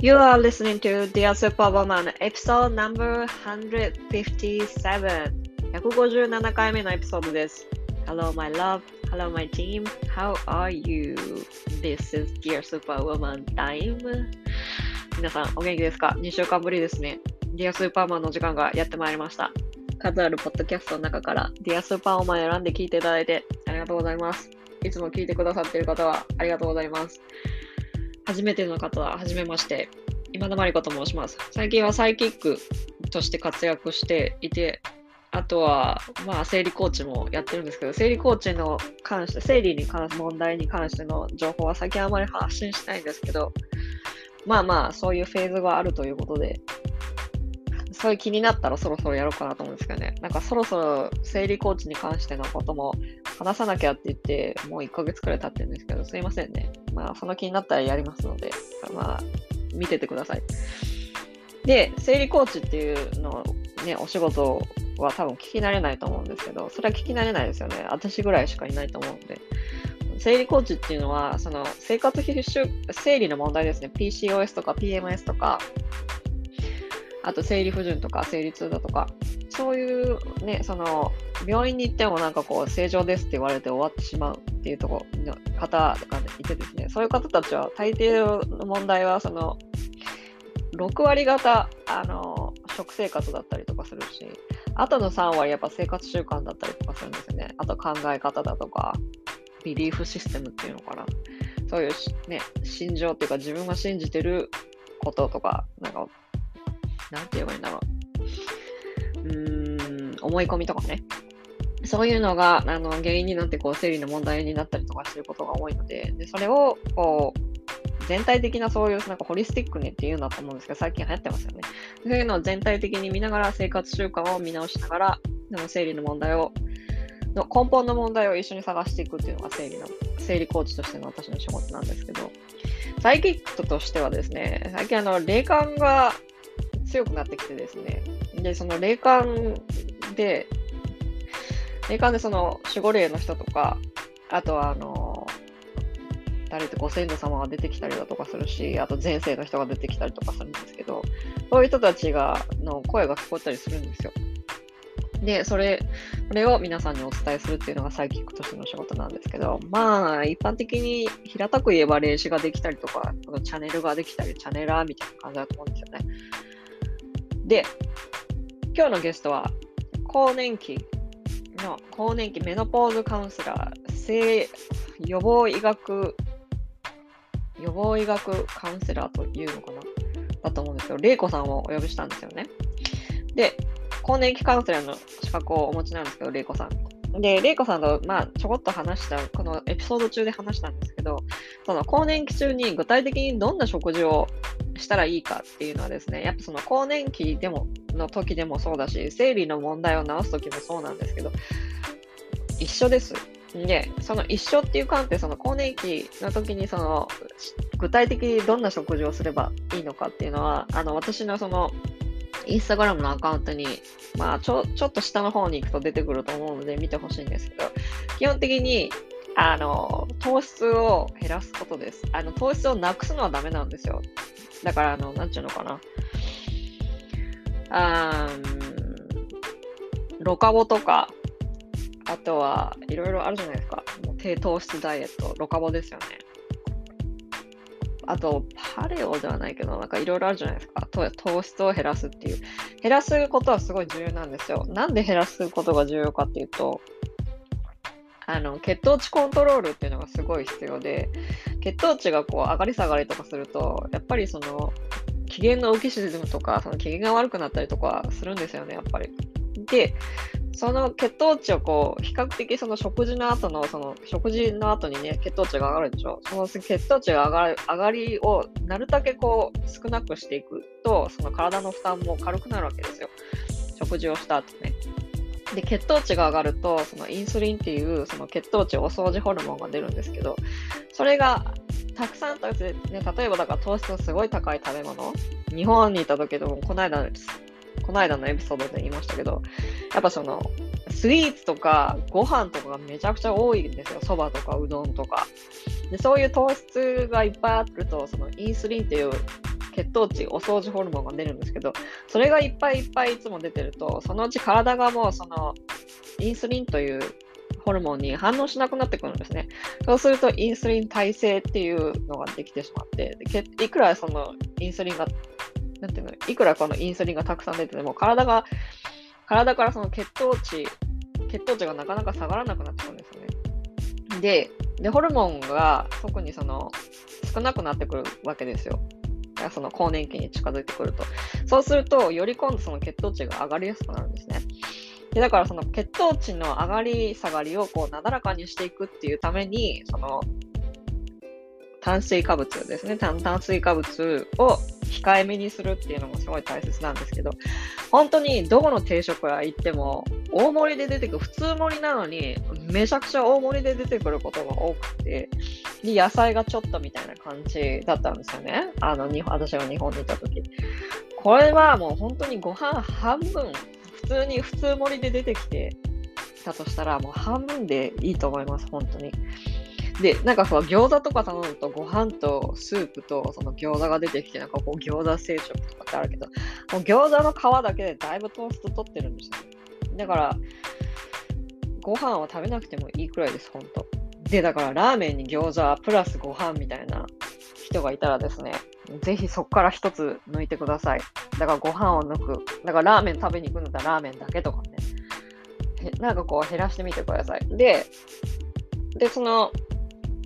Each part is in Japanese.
You are listening to Dear Superwoman episode number 157 157回目のエピソードです。Hello my love, hello my team, how are you? This is Dear Superwoman time. 皆さんお元気ですか ?2 週間ぶりですね。Dear Superwoman の時間がやってまいりました。数あるポッドキャストの中から Dear Superwoman 選んで聞いていただいてありがとうございます。いつも聞いてくださっている方はありがとうございます。初めての方は、はじめまして。今田真理子と申します。最近はサイキックとして活躍していて、あとは、まあ、生理コーチもやってるんですけど、生理コーチの関して、生理に関する問題に関しての情報は最近あまり発信しないんですけど、まあまあ、そういうフェーズがあるということで、そういう気になったらそろそろやろうかなと思うんですけどね。なんかそろそろ生理コーチに関してのことも話さなきゃって言って、もう1ヶ月くらい経ってるんですけど、すいませんね。まあ、その気になったらやりますので、まあ、見ててください。で、生理コーチっていうのね、お仕事は多分聞き慣れないと思うんですけど、それは聞き慣れないですよね。私ぐらいしかいないと思うんで。生理コーチっていうのは、その生活必修、生理の問題ですね。PCOS とか PMS とか、あと生理不順とか生理痛だとか、そういうね、その病院に行ってもなんかこう正常ですって言われて終わってしまうっていうとこの方がいてですね、そういう方たちは大抵の問題はその6割方あの食生活だったりとかするし、あとの3割やっぱ生活習慣だったりとかするんですよね。あと考え方だとか、ビリーフシステムっていうのかな。そういうね、心情っていうか自分が信じてることとか、なんかなんて言えばいいんだろう。うーん、思い込みとかね。そういうのがあの原因になってこう生理の問題になったりとかすることが多いので、でそれをこう全体的なそういうなんかホリスティックにっていうんだと思うんですけど、最近流行ってますよね。そういうのを全体的に見ながら生活習慣を見直しながら、でも生理の問題を、の根本の問題を一緒に探していくっていうのが生理の、生理コーチとしての私の仕事なんですけど、サイキックとしてはですね、最近あの、霊感が強くなってきてですね。で、その霊感で、霊感でその守護霊の人とか、あとはあの、誰ってご先祖様が出てきたりだとかするし、あと前世の人が出てきたりとかするんですけど、そういう人たちが、の声が聞こえたりするんですよ。で、それ、それを皆さんにお伝えするっていうのがサイキックとしての仕事なんですけど、まあ、一般的に平たく言えば霊視ができたりとか、チャンネルができたり、チャネラーみたいな感じだと思うんですよね。で、今日のゲストは、更年期の、更年期メノポーズカウンセラー、性予防医学、予防医学カウンセラーというのかな？だと思うんですけど、玲子さんをお呼びしたんですよね。で、更年期カウンセラーの資格をお持ちなんですけど、玲子さん。で、玲子さんと、まあ、ちょこっと話した、このエピソード中で話したんですけど、その更年期中に具体的にどんな食事をしたらいいかっていうのはですね、やっぱその更年期でも、の時でもそうだし、生理の問題を治す時もそうなんですけど、一緒です。で、その一緒っていう観点、その更年期の時にその具体的にどんな食事をすればいいのかっていうのは、あの私のそのインスタグラムのアカウントに、まあちょ、ちょっと下の方に行くと出てくると思うので見てほしいんですけど、基本的にあの糖質を減らすことです。あの糖質をなくすのはダメなんですよ。だから、あの、なんちゅうのかな。あーロカボとか、あとはいろいろあるじゃないですか。もう低糖質ダイエット、ロカボですよね。あと、パレオではないけど、なんかいろいろあるじゃないですか。糖糖質を減らすっていう。減らすことはすごい重要なんですよ。なんで減らすことが重要かっていうと、あの血糖値コントロールっていうのがすごい必要で、血糖値がこう上がり下がりとかすると、やっぱりその機嫌の浮き沈むとか、その機嫌が悪くなったりとかするんですよね、やっぱり。で、その血糖値をこう比較的その食事の後のその食事の後にね血糖値が上がるんでしょ？その血糖値が上がる上がりをなるだけこう少なくしていくとその体の負担も軽くなるわけですよ。食事をした後ね。で血糖値が上がるとそのインスリンっていうその血糖値お掃除ホルモンが出るんですけどそれがたくさん食べて、ね、例えばだから糖質のすごい高い食べ物。日本にいた時でもこの間この間のエピソードで言いましたけど、やっぱその、スイーツとかご飯とかがめちゃくちゃ多いんですよ。そばとかうどんとか。でそういう糖質がいっぱいあると、そのインスリンっていう血糖値、お掃除ホルモンが出るんですけど、それがいっぱいいっぱいいつも出てると、そのうち体がもうそのインスリンというホルモンに反応しなくなってくるんですね。そうするとインスリン耐性っていうのができてしまって、でいくらそのインスリンが、なんていうの、いくらこのインスリンがたくさん出てても、体が、体からその血糖値、血糖値がなかなか下がらなくなってくるんですよね。で、でホルモンが特にその少なくなってくるわけですよ。その更年期に近づいてくると。そうすると、より今度その血糖値が上がりやすくなるんですね。でだからその血糖値の上がり下がりをこうなだらかにしていくっていうために、その炭水化物ですね炭、炭水化物を控えめにするっていうのもすごい大切なんですけど、本当にどこの定食屋行っても、大盛りで出てくる、普通盛りなのに、めちゃくちゃ大盛りで出てくることが多くて、で野菜がちょっとみたいな感じだったんですよね。あの、日本私が日本にいた時。これはもう本当にご飯半分、普通に普通盛りで出てきてたとしたら、もう半分でいいと思います、本当に。で、なんかその餃子とか頼むとご飯とスープとその餃子が出てきて、なんかこう餃子定食とかってあるけど、もう餃子の皮だけでだいぶトースト取ってるんですよ。だから、ご飯は食べなくてもいいくらいです、ほんと。で、だからラーメンに餃子プラスご飯みたいな人がいたらですね、ぜひそこから一つ抜いてください。だからご飯を抜く。だからラーメン食べに行くんだったらラーメンだけとかね。なんかこう減らしてみてください。で、で、その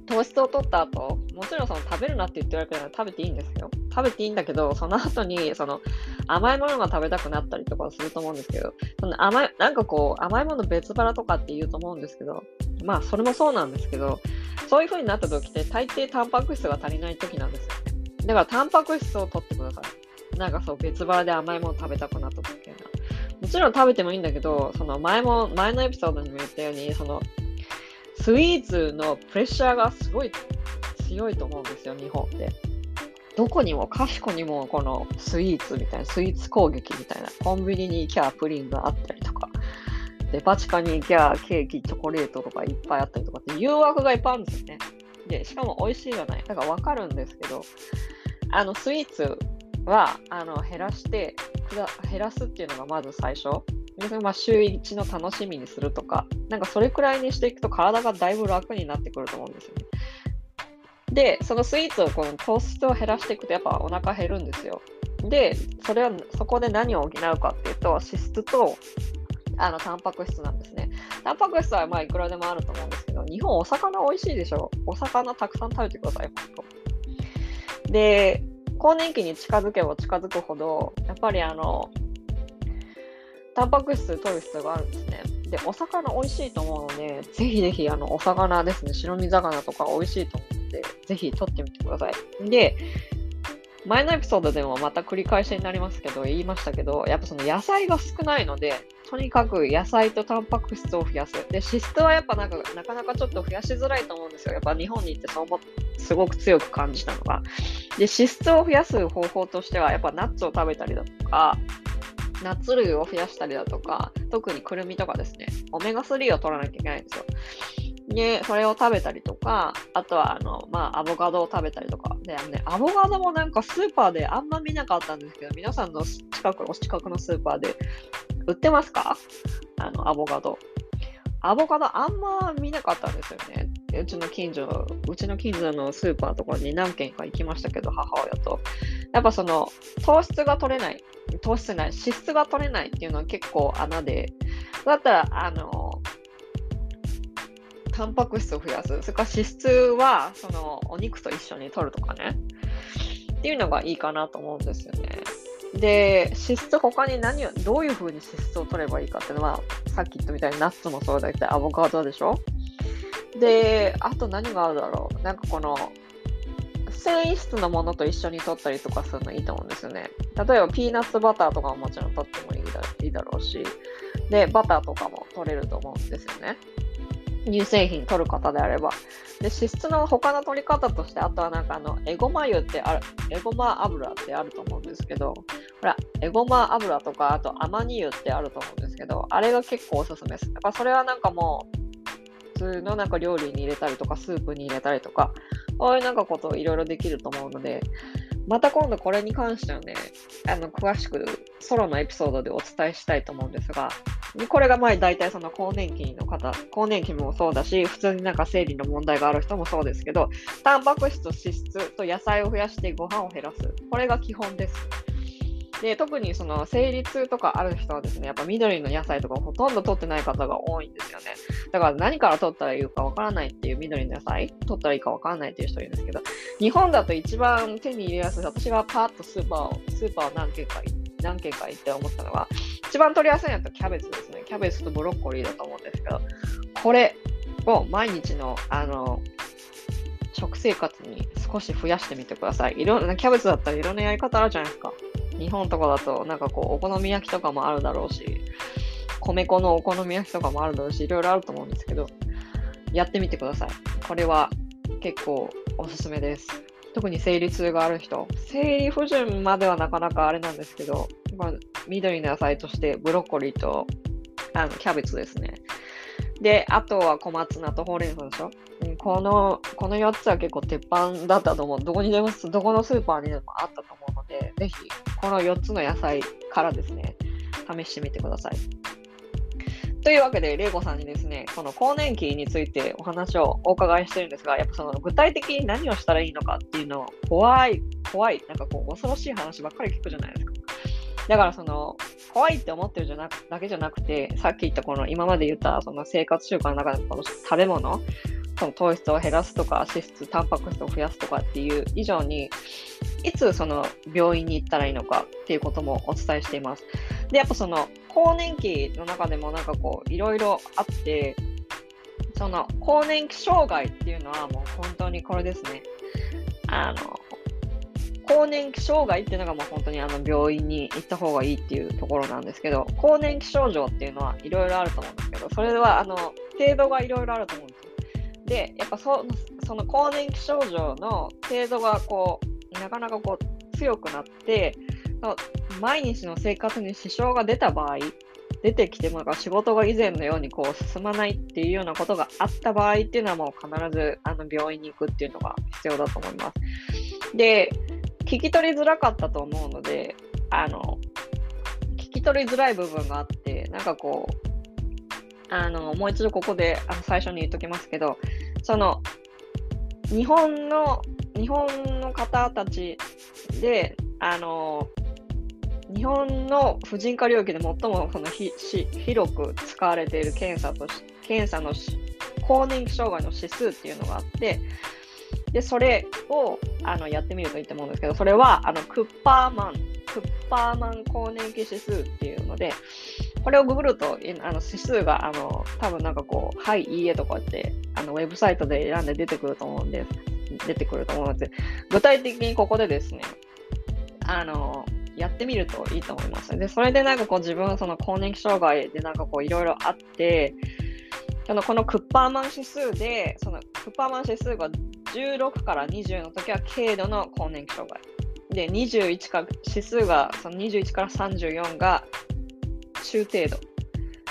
糖質を取った後、もちろんその食べるなって言ってるわけなら食べていいんですよ。食べていいんだけど、その後にその甘いものが食べたくなったりとかすると思うんですけど、その甘い、なんかこう甘いもの別腹とかって言うと思うんですけど、まあそれもそうなんですけど、そういう風になった時って大抵タンパク質が足りない時なんですよね。だからタンパク質を取ってください。なんかそう別腹で甘いもの食べたくなった時っていうのは。もちろん食べてもいいんだけど、その前も、前のエピソードにも言ったように、そのスイーツのプレッシャーがすごい強いと思うんですよ、日本って。どこにもかしこにもこのスイーツみたいな、スイーツ攻撃みたいな、コンビニに行きゃプリンがあったりとか、デパ地下に行きゃケーキ、チョコレートとかいっぱいあったりとかって誘惑がいっぱいあるんですよね。で、しかも美味しいじゃない。だからわかるんですけど、あのスイーツはあの減らして、減らすっていうのがまず最初。まあ週1の楽しみにするとか、なんかそれくらいにしていくと体がだいぶ楽になってくると思うんですよね。で、そのスイーツをこの糖質を減らしていくとやっぱお腹減るんですよ。で、それはそこで何を補うかっていうと、脂質とあのタンパク質なんですね。タンパク質はまあいくらでもあると思うんですけど、日本お魚美味しいでしょ？お魚たくさん食べてください、本当。で、更年期に近づけば近づくほど、やっぱりあの、タンパク質取る必要があるんですね。で、お魚美味しいと思うので、ぜひぜひあのお魚ですね、白身魚とか美味しいと思うので、ぜひ取ってみてください。で、前のエピソードでもまた繰り返しになりますけど、言いましたけど、やっぱその野菜が少ないので、とにかく野菜とタンパク質を増やす。で、脂質はやっぱなんかなかなかちょっと増やしづらいと思うんですよ。やっぱ日本に行ってそう思すごく強く感じたのが。で、脂質を増やす方法としては、やっぱナッツを食べたりだとか、ナッツ類を増やしたりだとか、特にくるみとかですね、オメガ3を取らなきゃいけないんですよ。で、それを食べたりとか、あとは、あの、まあ、アボカドを食べたりとか。で、あのね、アボカドもなんかスーパーであんま見なかったんですけど、皆さんの近く、お近くのスーパーで売ってますか？あの、アボカド。アボカドあんま見なかったんですよね。うちの近所、うちの近所のスーパーとかに何軒か行きましたけど、母親と。やっぱその、糖質が取れない、糖質ない、脂質が取れないっていうのは結構穴で、だったら、あの、タンパク質を増やす。それから脂質は、その、お肉と一緒に取るとかね。っていうのがいいかなと思うんですよね。で、脂質他に何を、どういうふうに脂質を取ればいいかっていうのは、さっき言ったみたいにナッツもそうだけど、アボカドでしょで、あと何があるだろう。なんかこの、繊維質のものと一緒に取ったりとかするのいいと思うんですよね。例えばピーナッツバターとかももちろん取ってもいいだいいだろうし、で、バターとかも取れると思うんですよね。乳製品取る方であれば。で、脂質の他の取り方として、あとはなんかあの、エゴマ油ってある、エゴマ油ってあると思うんですけど、ほら、エゴマ油とか、あとアマニ油ってあると思うんですけど、あれが結構おすすめです。だからそれはなんかもう、普通のなんか料理に入れたりとか、スープに入れたりとか、こういうなんかことをいろいろできると思うので、また今度これに関してはね、あの詳しくソロのエピソードでお伝えしたいと思うんですが、これが前大体その更年期の方、更年期もそうだし、普通になんか生理の問題がある人もそうですけど、タンパク質と脂質と野菜を増やしてご飯を減らす。これが基本です。で、特にその生理痛とかある人はですね、やっぱ緑の野菜とかほとんど取ってない方が多いんですよね。だから何から取ったらいいかわからないっていう緑の野菜、取ったらいいかわからないっていう人いるんですけど、日本だと一番手に入れやすい、私がパーッとスーパーを、スーパーを何軒か何軒か行って思ったのは、一番取りやすいのはキャベツですね。キャベツとブロッコリーだと思うんですけど、これを毎日の、あの、食生活に少し増やしてみてください。いろんな、キャベツだったらいろんなやり方あるじゃないですか。日本とかだと、なんかこう、お好み焼きとかもあるだろうし、米粉のお好み焼きとかもあるだろうし、いろいろあると思うんですけど、やってみてください。これは結構おすすめです。特に生理痛がある人、生理不順まではなかなかあれなんですけど、ま、緑の野菜としてブロッコリーとあのキャベツですね。で、あとは小松菜とほうれん草でしょ？うんこの、この4つは結構鉄板だったと思う。どこにでも、どこのスーパーにでもあったと思うので、ぜひ、この4つの野菜からですね、試してみてください。というわけで、レイコさんにですね、この更年期についてお話をお伺いしてるんですが、やっぱその具体的に何をしたらいいのかっていうのを怖い、怖い、なんかこう恐ろしい話ばっかり聞くじゃないですか。だからその、怖いって思ってるじゃなくだけじゃなくて、さっき言ったこの今まで言ったその生活習慣の中でこの食べ物、その糖質を減らすとか、脂質、タンパク質を増やすとかっていう以上に、いつその病院に行ったらいいのかっていうこともお伝えしています。で、やっぱその更年期の中でもなんかこう、いろいろあって、その更年期障害っていうのはもう本当にこれですね。あの、更年期障害っていうのがもう本当にあの病院に行った方がいいっていうところなんですけど、更年期症状っていうのはいろいろあると思うんですけど、それはあの程度がいろいろあると思うんですよ。で、やっぱそその更年期症状の程度がこう、なかなかこう強くなって、毎日の生活に支障が出た場合、出てきてもなんか仕事が以前のようにこう進まないっていうようなことがあった場合っていうのはもう必ずあの病院に行くっていうのが必要だと思います。で、聞き取りづらかったと思うので、あの、聞き取りづらい部分があって、なんかこう、あの、もう一度ここであの最初に言っときますけど、その、日本の、日本の方たちで、あの、日本の婦人科領域で最もそのひし広く使われている検査とし検査の更年期障害の指数っていうのがあって、で、それをあのやってみるといいと思うんですけど、それはあのクッパーマン、クッパーマン更年期指数っていうので、これをググると、あの指数が、あの、多分なんかこう、はい、いいえとかって、あの、ウェブサイトで選んで出てくると思うんです。出てくると思うので、具体的にここでですね、あの、やってみるといいと思います。で、それでなんかこう自分はその更年期障害でなんかこういろいろあって、そのこのクッパーマン指数で、そのクッパーマン指数が16から20の時は軽度の更年期障害。で、21か、指数がその21から34が中程度。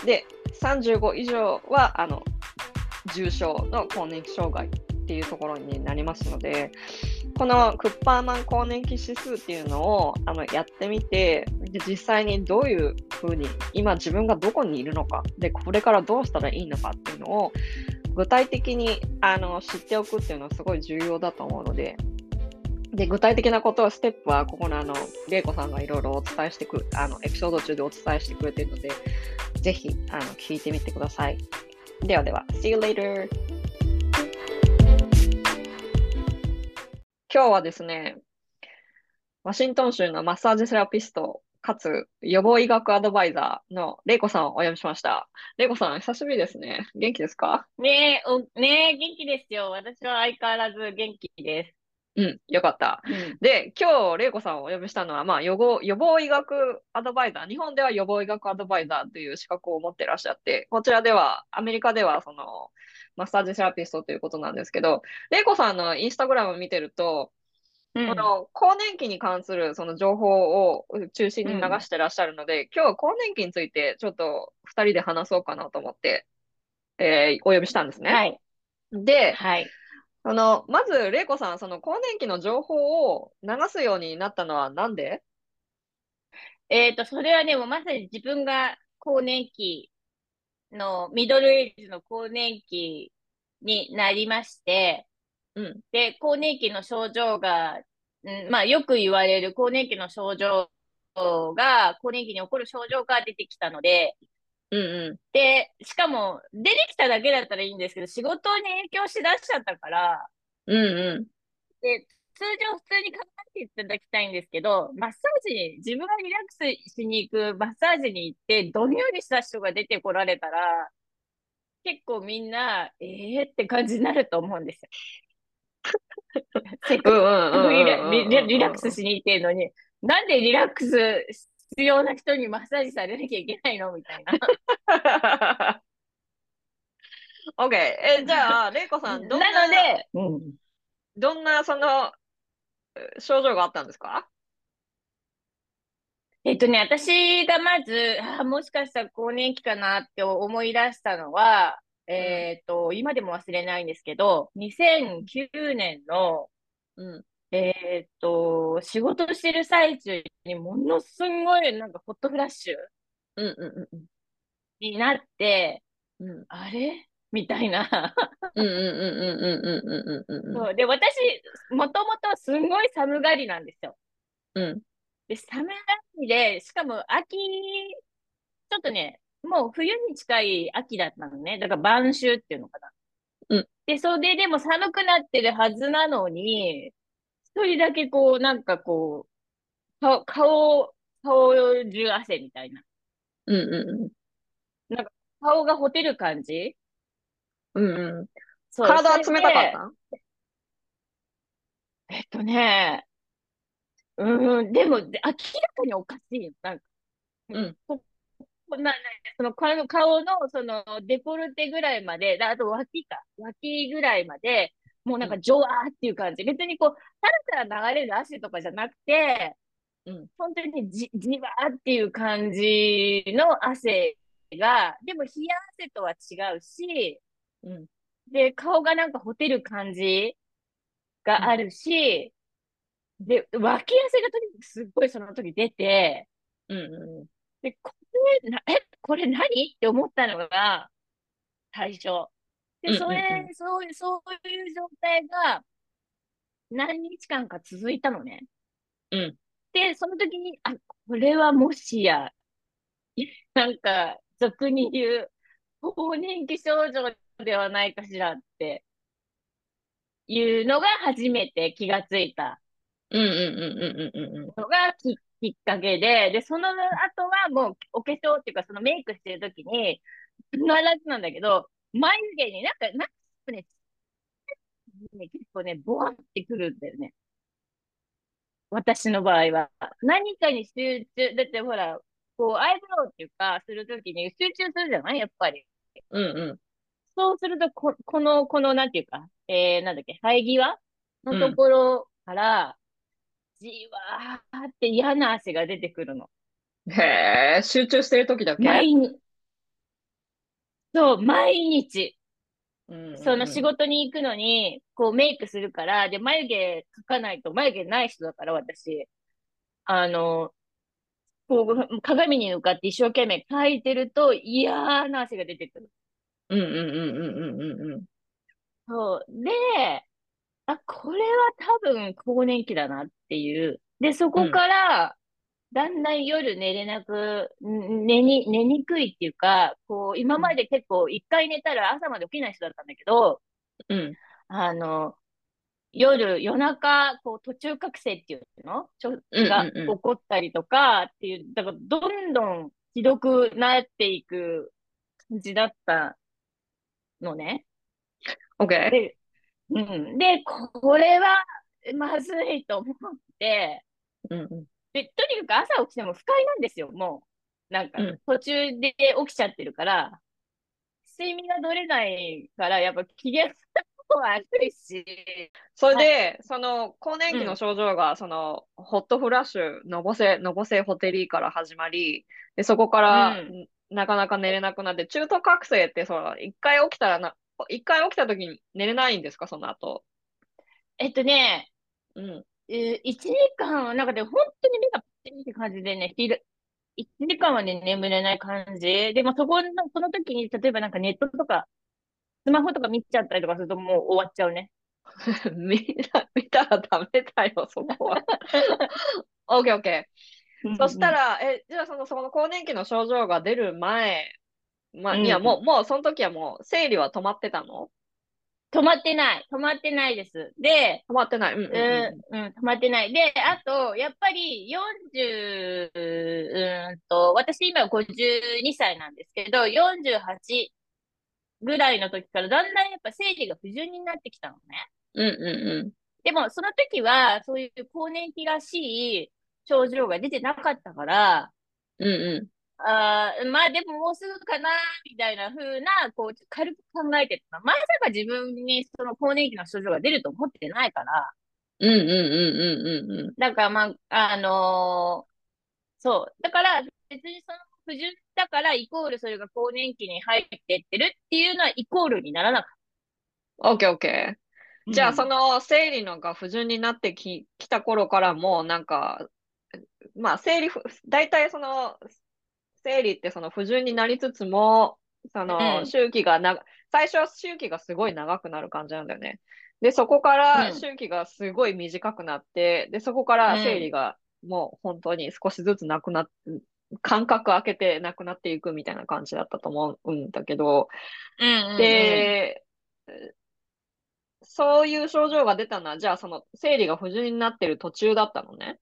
で、35以上はあの重症の更年期障害っていうところになりますので、このクッパーマン更年期指数っていうのをあのやってみてで、実際にどういうふうに、今自分がどこにいるのか、で、これからどうしたらいいのかっていうのを具体的にあの知っておくっていうのはすごい重要だと思うので、で、具体的なことは、ステップは、ここのあの、玲子さんがいろいろお伝えしてくる、あの、エピソード中でお伝えしてくれているので、ぜひ、あの、聞いてみてください。ではでは、See you later! 今日はですね、ワシントン州のマッサージセラピスト、かつ予防医学アドバイザーのレイコさんをお呼びしました。レイコさん、久しぶりですね。元気ですか？ねえ、ねえ、元気ですよ。私は相変わらず元気です。うん、よかった。うん、で、今日、玲子さんをお呼びしたのは、まあ予防、予防医学アドバイザー、日本では予防医学アドバイザーという資格を持ってらっしゃって、こちらでは、アメリカでは、その、マッサージセラピストということなんですけど、玲子さんのインスタグラムを見てると、うん、この更年期に関するその情報を中心に流してらっしゃるので、うん、今日は更年期についてちょっと2人で話そうかなと思って、えー、お呼びしたんですね。はい。で、はい、あの、まず、玲子さん、その更年期の情報を流すようになったのはなんで？えっと、それはね、もうまさに自分が更年期の、ミドルエイジの更年期になりまして、うん。で、更年期の症状が、うん、まあ、よく言われる更年期の症状が、更年期に起こる症状が出てきたので、うんうん。で、しかも、出てきただけだったらいいんですけど、仕事に影響しだしちゃったから、うんうん。で、通常普通に考えていただきたいんですけど、マッサージに、自分がリラックスしに行くマッサージに行って、どんよりした人が出てこられたら、結構みんな、ええー、って感じになると思うんですよ。せっかくリラックスしに行ってるのに、なんでリラックス必要な人にマッサージされなきゃいけないのみたいな。OK。え、じゃあ、れいこさん、どんな、なので、うん、どんな、その、症状があったんですか？えっとね、私がまず、あもしかしたら更年期かなって思い出したのは、えっと、今でも忘れないんですけど、2009年の、うん、えっと、仕事してる最中にものすごいなんかホットフラッシュになって、うん、あれ？みたいなうんうんうんうんうんうんうんそうで、私、もともとすんごい寒がりなんですよ。うん。で、寒がりで、しかも秋、ちょっとね、もう冬に近い秋だったのね。だから晩秋っていうのかな。うん。で、それでも寒くなってるはずなのに、一人だけこう、なんかこう、顔、顔、顔中汗みたいな。うんうんうん。なんか顔がほてる感じうんうん。そう体は冷たかった？えっとね、うん、でも、明らかにおかしい。なんか、うん。な、その顔の、顔の、その、デコルテぐらいまで、あと脇か、脇ぐらいまで、もうなんか、ジョワーっていう感じ。別にこう、たらたら流れる汗とかじゃなくて、うん、本当にじ、じわーっていう感じの汗が、でも冷や汗とは違うし、うん、で、顔がなんかほてる感じがあるし、うん、で、脇汗がとにかくすっごいその時出て、うんうん、で、これ、なえ、これ何？って思ったのが、最初。で、それ、そういう、そういう状態が、何日間か続いたのね。うん。で、その時に、あ、これはもしや、なんか、俗に言う、更年期症状ではないかしらっていうのが初めて気がついたのがききっかけで、で、その後はもうお化粧っていうかそのメイクしてる時に、必ずなんだけど、眉毛になんか、なんかね、結構ね、ボワってくるんだよね。私の場合は。何かに集中、だってほら、こう、アイブロウっていうか、するときに集中するじゃない？やっぱり。うんうん。そうすると、こ、この、この、なんていうか、えー、なんだっけ、生え際のところから、じわーって嫌な汗が出てくるの。へえ、集中してる時だけ？毎日。そう、毎日。うんその仕事に行くのに、こうメイクするから、で、眉毛描かないと、眉毛ない人だから、私。あの、こう、鏡に向かって一生懸命描いてると嫌な汗が出てくる。うんうんうんうんうんうん。そう。で、あ、これは多分更年期だなっていう。で、そこから、だんだん夜寝れなく、寝に、寝にくいっていうか、こう、今まで結構一回寝たら朝まで起きない人だったんだけど、うん。あの、夜、夜中、こう、途中覚醒っていうの？ちょが起こったりとかっていう、だからどんどんひどくなっていく感じだったのね。OK。で、うん。で、これはまずいと思って、うんうん、で、とにかく朝起きても不快なんですよ、もう。なんか、途中で起きちゃってるから、睡眠が取れないから、やっぱ機嫌も悪いし。それで、はい、その、更年期の症状が、うん、その、ホットフラッシュ、のぼせ、のぼせホテリーから始まり、で、そこから、うん、なかなか寝れなくなって、中途覚醒って、その、一回起きたらな、一回起きた時に寝れないんですか、その後。えっとね、うん。えー、1時間はなんかで、本当に目がパッて感じでね、昼、1時間はね、眠れない感じ。でもそこの、その時に、例えばなんかネットとか、スマホとか見ちゃったりとかするともう終わっちゃうね。見た、見たらダメだよ、そこは。オッケーオッケー。そしたら、え、じゃあその、その更年期の症状が出る前、まあ、うんいや、もう、もう、その時はもう、生理は止まってたの？止まってない。止まってないです。で、止まってない。うんうんうん、うん、止まってない。で、あと、やっぱり40、うーんと、私今52歳なんですけど、48ぐらいの時からだんだんやっぱ生理が不順になってきたのね。うん。うんうんでも、その時は、そういう更年期らしい症状が出てなかったから、うん。うんあーまあでももうすぐかな、みたいな風な、こう、軽く考えてたの。まさか自分にその更年期の症状が出ると思ってないから、うん。うんうんうんうんうんうん。だからまあ、あのーそう。だから、別にその不順だから、イコールそれが更年期に入ってってるっていうのは、イコールにならなかっオッケーオッケー。た。じゃあ、うんその生理のが不順になってき、きた頃からもうなんか、まあ生理ふ、大体その、生理ってその不順になりつつも、そのうん周期がな、最初は周期がすごい長くなる感じなんだよね。で、そこからうん周期がすごい短くなって、で、そこから生理がもう本当に少しずつなくなっ、間隔空けてなくなっていくみたいな感じだったと思うんだけど、うんうんうん、で、そういう症状が出たのは、じゃあその生理が不順になってる途中だったのね。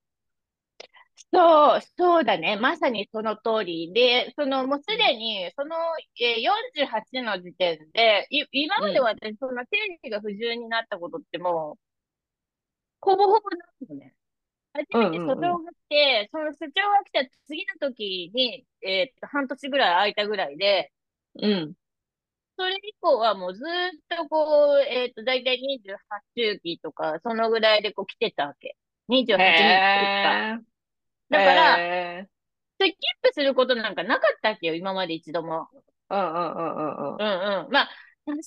そう、そうだね。まさにその通りで、その、もうすでに、その、えー、48の時点で、い、今まで私、そんな生理が不順になったことってもう、ほぼほぼないのね。初めてうんうんうん所長が来て、その所長が来た次の時に、えーっと、半年ぐらい空いたぐらいで、うん。それ以降はもうずーっとこう、えーっと、だいたい28周期とか、そのぐらいでこう来てたわけ。28日とか。だから、へスキップすることなんかなかったっけよ、今まで一度も。ーうんうんうんうんうん。うんうん。まあ、多少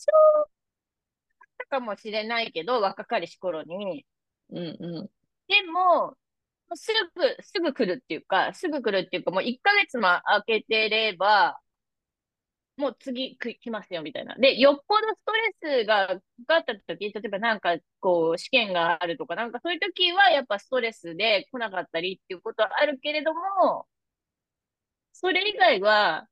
あったかもしれないけど、若かりし頃に。うんうん。でも、すぐ、すぐ来るっていうか、すぐ来るっていうか、もう1ヶ月も空けてれば、もう次く来ますよ、みたいな。で、よっぽどストレスがかかった時、例えばなんか、こう、試験があるとか、なんかそういう時は、やっぱストレスで来なかったりっていうことはあるけれども、それ以外は、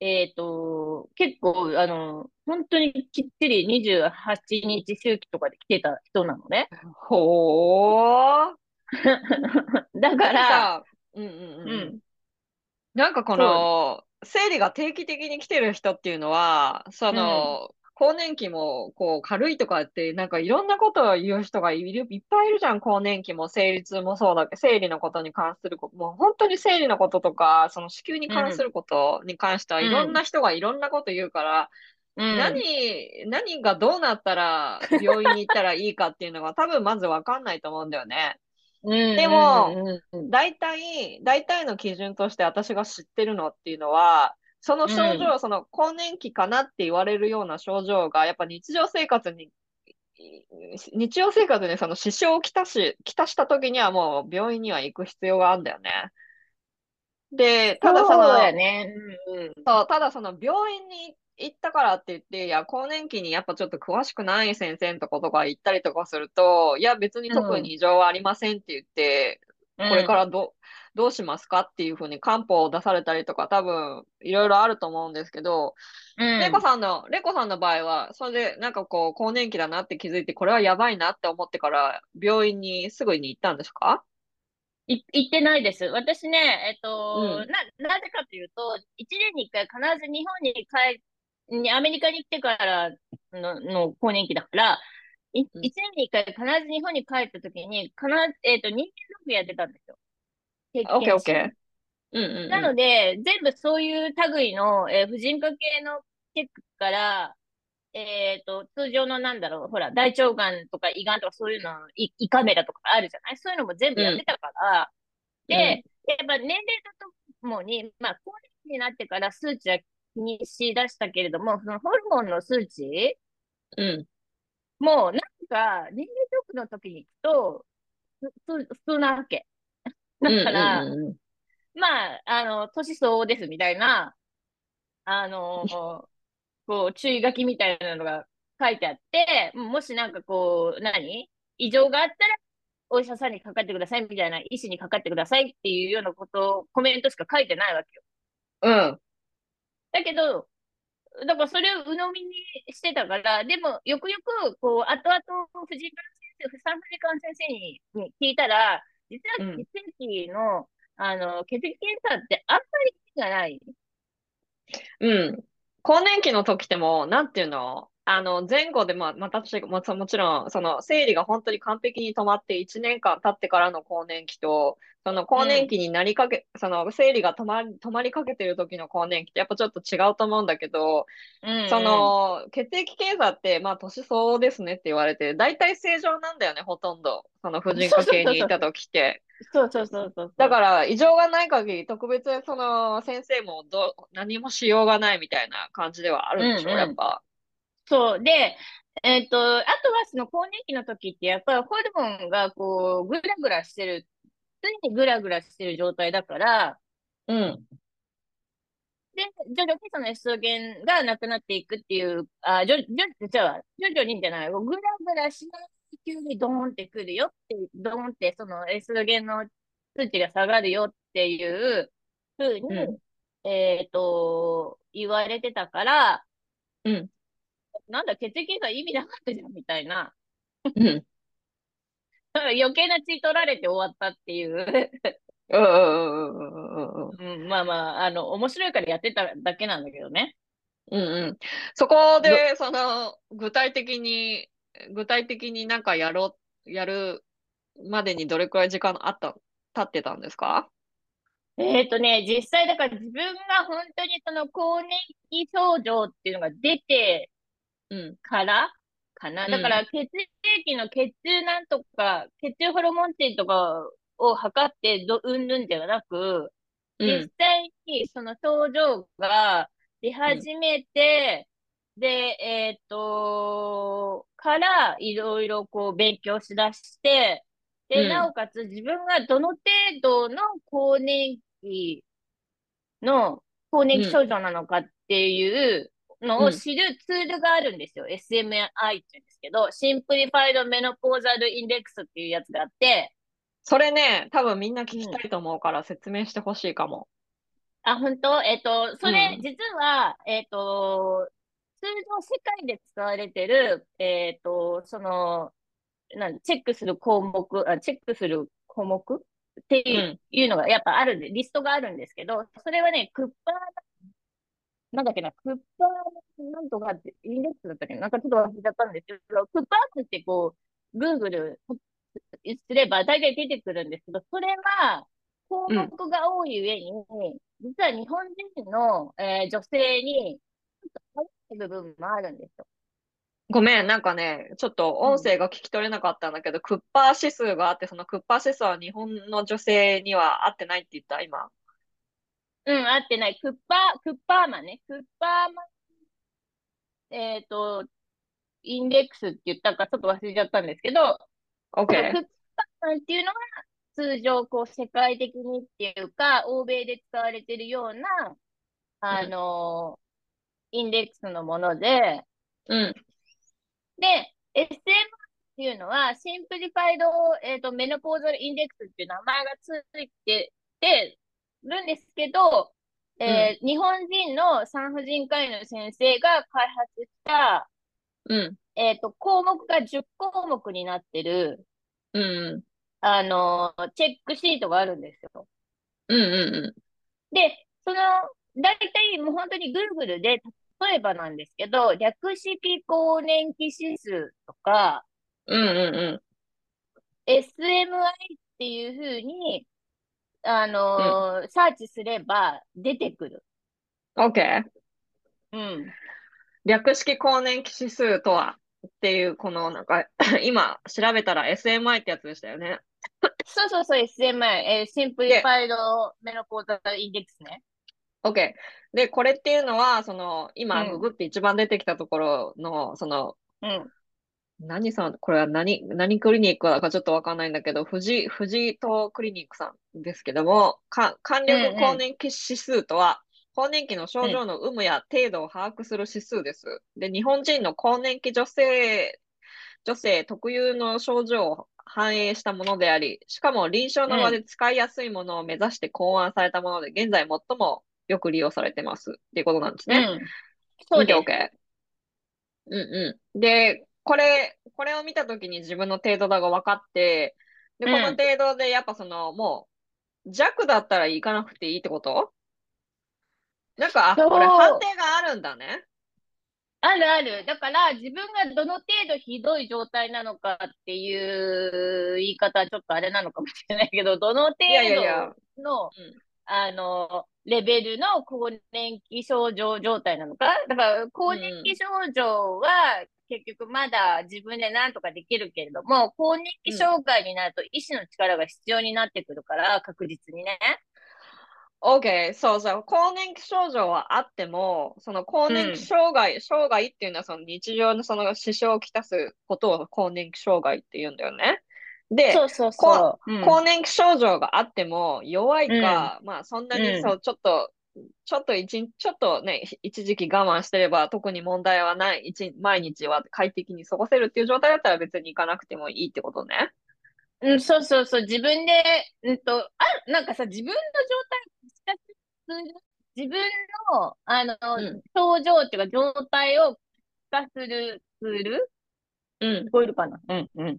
えっと、結構、あの、本当にきっちり28日周期とかで来てた人なのね。ほー。だから、さ、うんうんううん。ん、なんかこの、生理が定期的に来てる人っていうのは、その、更年期もこう軽いとかって、なんかいろんなことを言う人がいる、いっぱいいるじゃん。更年期も生理痛もそうだけど、生理のことに関すること、もう本当に生理のこととか、その子宮に関することに関しては、うんいろんな人がいろんなこと言うから、うん。何、何がどうなったら病院に行ったらいいかっていうのが多分まずわかんないと思うんだよね。ででもうんうん大体、大体の基準として私が知ってるのっていうのは、その症状、その更年期かなって言われるような症状が、やっぱ日常生活に、日常生活にその支障をきたし、きたした時にはもう病院には行く必要があるんだよね。で、ただその、そうやね。うんただその病院に行ったからって言って、いや、更年期にやっぱちょっと詳しくない先生のとことか行ったりとかすると、いや、別に特に異常はありませんって言って、これからどう、どうしますかっていうふうに漢方を出されたりとか、多分、いろいろあると思うんですけど、うん、レコさんの、レコさんの場合は、それでなんかこう、更年期だなって気づいて、これはやばいなって思ってから、病院にすぐに行ったんですか？い行ってないです。私ね、えっと、うん。な、なぜかというと、一年に一回必ず日本に帰、にアメリカに来てからの、の更年期だから、いうん。一年に一回必ず日本に帰った時に、必ず、えっと、人間ドックやってたんですよ。オッケーオッケー。うんうんうん。なので、全部そういう類の、えー婦人科系のチェックから、えっと、通常のなんだろう、ほら、大腸がんとか胃がんとかそういうの、胃胃カメラとかあるじゃない？そういうのも全部やってたから、で、やっぱ年齢とともに、まあ、高齢期になってから数値は気にしだしたけれども、そのホルモンの数値うん。もうなんか、年齢とクの時に行くと、普通なわけ。だうんから、うんうんうん。まあ、あの、年相応ですみたいな、あの、こう、注意書きみたいなのが書いてあって、もしなんかこう、何？異常があったら、お医者さんにかかってくださいみたいな、医師にかかってくださいっていうようなことを、コメントしか書いてないわけよ。うん。だけど、だからそれを鵜呑みにしてたから、でも、よくよく、こう、後々、藤井川先生、産婦人科の先生にに聞いたら、実はうん血液の、あの、血液検査ってあんまり意味がない。うん。更年期の時ってもう、なんていうの？あの、前後で、まあ、また私も、もちろん、その、生理が本当に完璧に止まって1年間経ってからの更年期と、その更年期になりかけ、その、生理が止まり、止まりかけてる時の更年期ってやっぱちょっと違うと思うんだけど、うん、その、血液検査って、まあ、年相応ですねって言われて、大体正常なんだよね、ほとんど。その、婦人科系にいた時って。そうそうそうそう。だから、異常がない限り、特別、その、先生もど、何もしようがないみたいな感じではあるんでしょ、うんうんやっぱ。そう。で、えっと、あとはその更年期の時って、やっぱりホルモンがこう、ぐらぐらしてる、常にぐらぐらしてる状態だから、うん。で、徐々にそのエストロゲンがなくなっていくっていう、あ、徐々、じゃあ、徐々にじゃない、ぐらぐらしない急にドーンってくるよって、ドーンってそのエストロゲンの数値が下がるよっていうふうに、うえっと、言われてたから、うん。なんだ、血液が意味なかったじゃん、みたいな。うん。余計な血取られて終わったっていう。うんまあまあ、あの、面白いからやってただけなんだけどね。うんうん。そこで、その、具体的に、具体的になんかやろう、やるまでにどれくらい時間あった、経ってたんですか？えっとね、実際だから自分が本当にその更年期症状っていうのが出てうん。からかな。うんだから血液の血中なんとか、血中ホルモン値とかを測ってど、うんぬんではなく、うん実。際にその症状が出始めて、で、えっと、からいろいろこう勉強しだして、で、うんなおかつ自分がどの程度の更年期の更年期症状なのかっていうのうん。を知るツールがあるんですよ。SMI って言うんですけど、Simplified Menopausal Index っていうやつがあって、それね、多分みんな聞きたいと思うから説明してほしいかも。あ、本当？えっと、それう、ん。実は、えっと、通常世界で使われてる、えっと、その、なんチェックする項目、あ、チェックする項目っていうのがやっぱあるんで、リストがあるんですけど、それはね、クッパー、なんだっけな、クッパーなんとかって、インデックスだったっけな、なんかちょっと忘れちゃったんですけど、クッパーってこう、Google すれば大体出てくるんですけど、それは項目が多い上に、実は日本人の、えー女性に、ちょっと入ってる部分もあるんですよ。ごめん、なんかね、ちょっと音声が聞き取れなかったんだけど、クッパー指数があって、そのクッパー指数は日本の女性には合ってないって言った、今。うん、合ってない。クッパー、クッパーマンね。クッパーマン、えっと、インデックスって言ったかちょっと忘れちゃったんですけど、クッ OK。パーマンっていうのが通常、こう、世界的にっていうか、欧米で使われてるような、あの、インデックスのもので、うん。で、 SMI っていうのは、 Simplified、えっと、 Menopausal Index っていう名前がついててるんですけど、えー日本人の産婦人科医の先生が開発した、うん。えっと、項目が10項目になってる、うん。あの、チェックシートがあるんですよ。うん。うん。で、その、大体もう本当に Google で、例えばなんですけど、略式更年期指数とか、うん。うん。うん。SMI っていうふうに、あのーサーチすれば出てくる。OK。うん。略式更年期指数とはっていう、このなんか、今調べたら SMI ってやつでしたよね。そうそうそう、SMI、えー、 Simplified Menopausal Index ね。OK。で、これっていうのは、その、今、うんググって一番出てきたところの、その、うん。何さん、これは何、何クリニックだかちょっとわかんないんだけど、富士、富士東クリニックさんですけども、か、簡略更年期指数とは、更年期の症状の有無や程度を把握する指数です。で、日本人の更年期女性、女性特有の症状を反映したものであり、しかも臨床の場で使いやすいものを目指して考案されたもので、現在最もよく利用されてますっていうことなんですね。うん。そうです。OK。うんうん。で、これ、これを見たときに自分の程度だが分かって、で、この程度でやっぱその、もう、弱だったら行かなくていいってこと？なんか、あ、これ判定があるんだね。あるある。だから、自分がどの程度ひどい状態なのかっていう言い方はちょっとあれなのかもしれないけど、どの程度の、あの、レベルの更年期症状状態なのか？だから、更年期症状は結局まだ自分で何とかできるけれども、更年期障害になると医師の力が必要になってくるから、確実にね。OK、そうそう。更年期症状はあっても、その更年期障害、うん、障害っていうのはその日常のその支障をきたすことを更年期障害って言うんだよね。で、そうそうそう、うん、更年期症状があっても弱いか、うん、まあそんなにそう、ちょっと、ちょっと一、ちょっとね、一時期我慢してれば特に問題はない、一毎日は快適に過ごせるっていう状態だったら別に行かなくてもいいってことね。うん、そうそうそう、自分で、うんと、あ、なんかさ、自分の状態自分の、あの、うん、症状っていうか状態を化するツール？うん。聞こえるかな？うん、うん。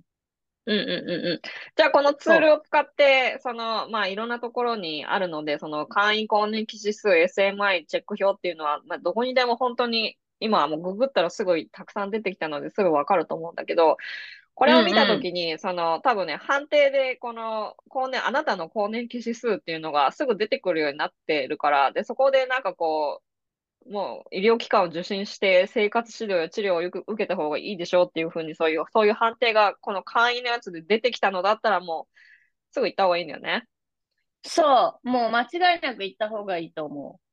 うんうんうんうん。じゃあ、このツールを使って、その、まあ、いろんなところにあるので、その、会員更年期指数、SMI チェック表っていうのは、まあ、どこにでも本当に、今はもうググったらすぐたくさん出てきたのですぐわかると思うんだけど、これを見たときに、うんうん、その、多分ね、判定で、この、更年、あなたの更年期指数っていうのがすぐ出てくるようになってるから、で、そこでなんかこう、もう医療機関を受診して生活指導や治療をよく受けた方がいいでしょうっていうふうにそういう、そういう判定がこの簡易のやつで出てきたのだったらもうすぐ行った方がいいんだよね。そう、もう間違いなく行った方がいいと思う。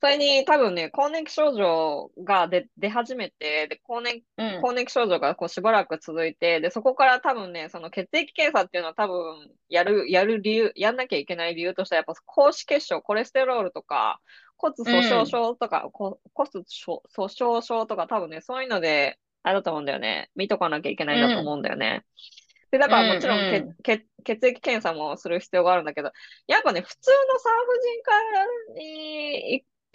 それに多分ね、更年期症状が出出始めて、で更年うん、更年期症状がこうしばらく続いて、で、そこから多分ね、その血液検査っていうのは多分やる、やる理由、やんなきゃいけない理由としては、やっぱ高脂血症、コレステロールとか、骨粗鬆症とか、うん、骨粗鬆症とか多分ね、そういうので、あれだと思うんだよね。見とかなきゃいけないんだと思うんだよね。で、だからもちろん、うんうん、血液検査もする必要があるんだけど、やっぱね、普通の産婦人科に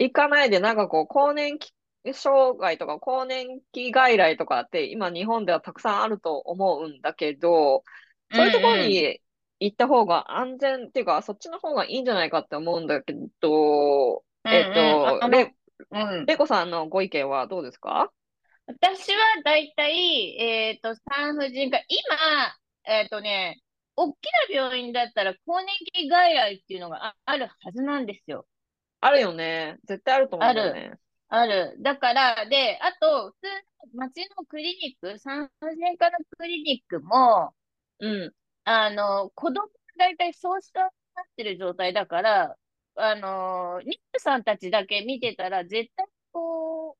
行かないで、なんかこう、更年期障害とか更年期外来とかって今日本ではたくさんあると思うんだけど、そういうところに行った方が安全っていうか、そっちの方がいいんじゃないかって思うんだけど、えっと、レ、うん、レコさんのご意見はどうですか？私はだいたい、えっと、産婦人科、今、えっとね、大きな病院だったら更年期外来っていうのがあるはずなんですよ。あるよね。絶対あると思うんだよね。ある。ある。だから、で、あと、普通の町のクリニック、産婦人科のクリニックも、うん。あの、子供がだいたいそうしたなってる状態だから、あの、妊婦さんたちだけ見てたら、絶対こう、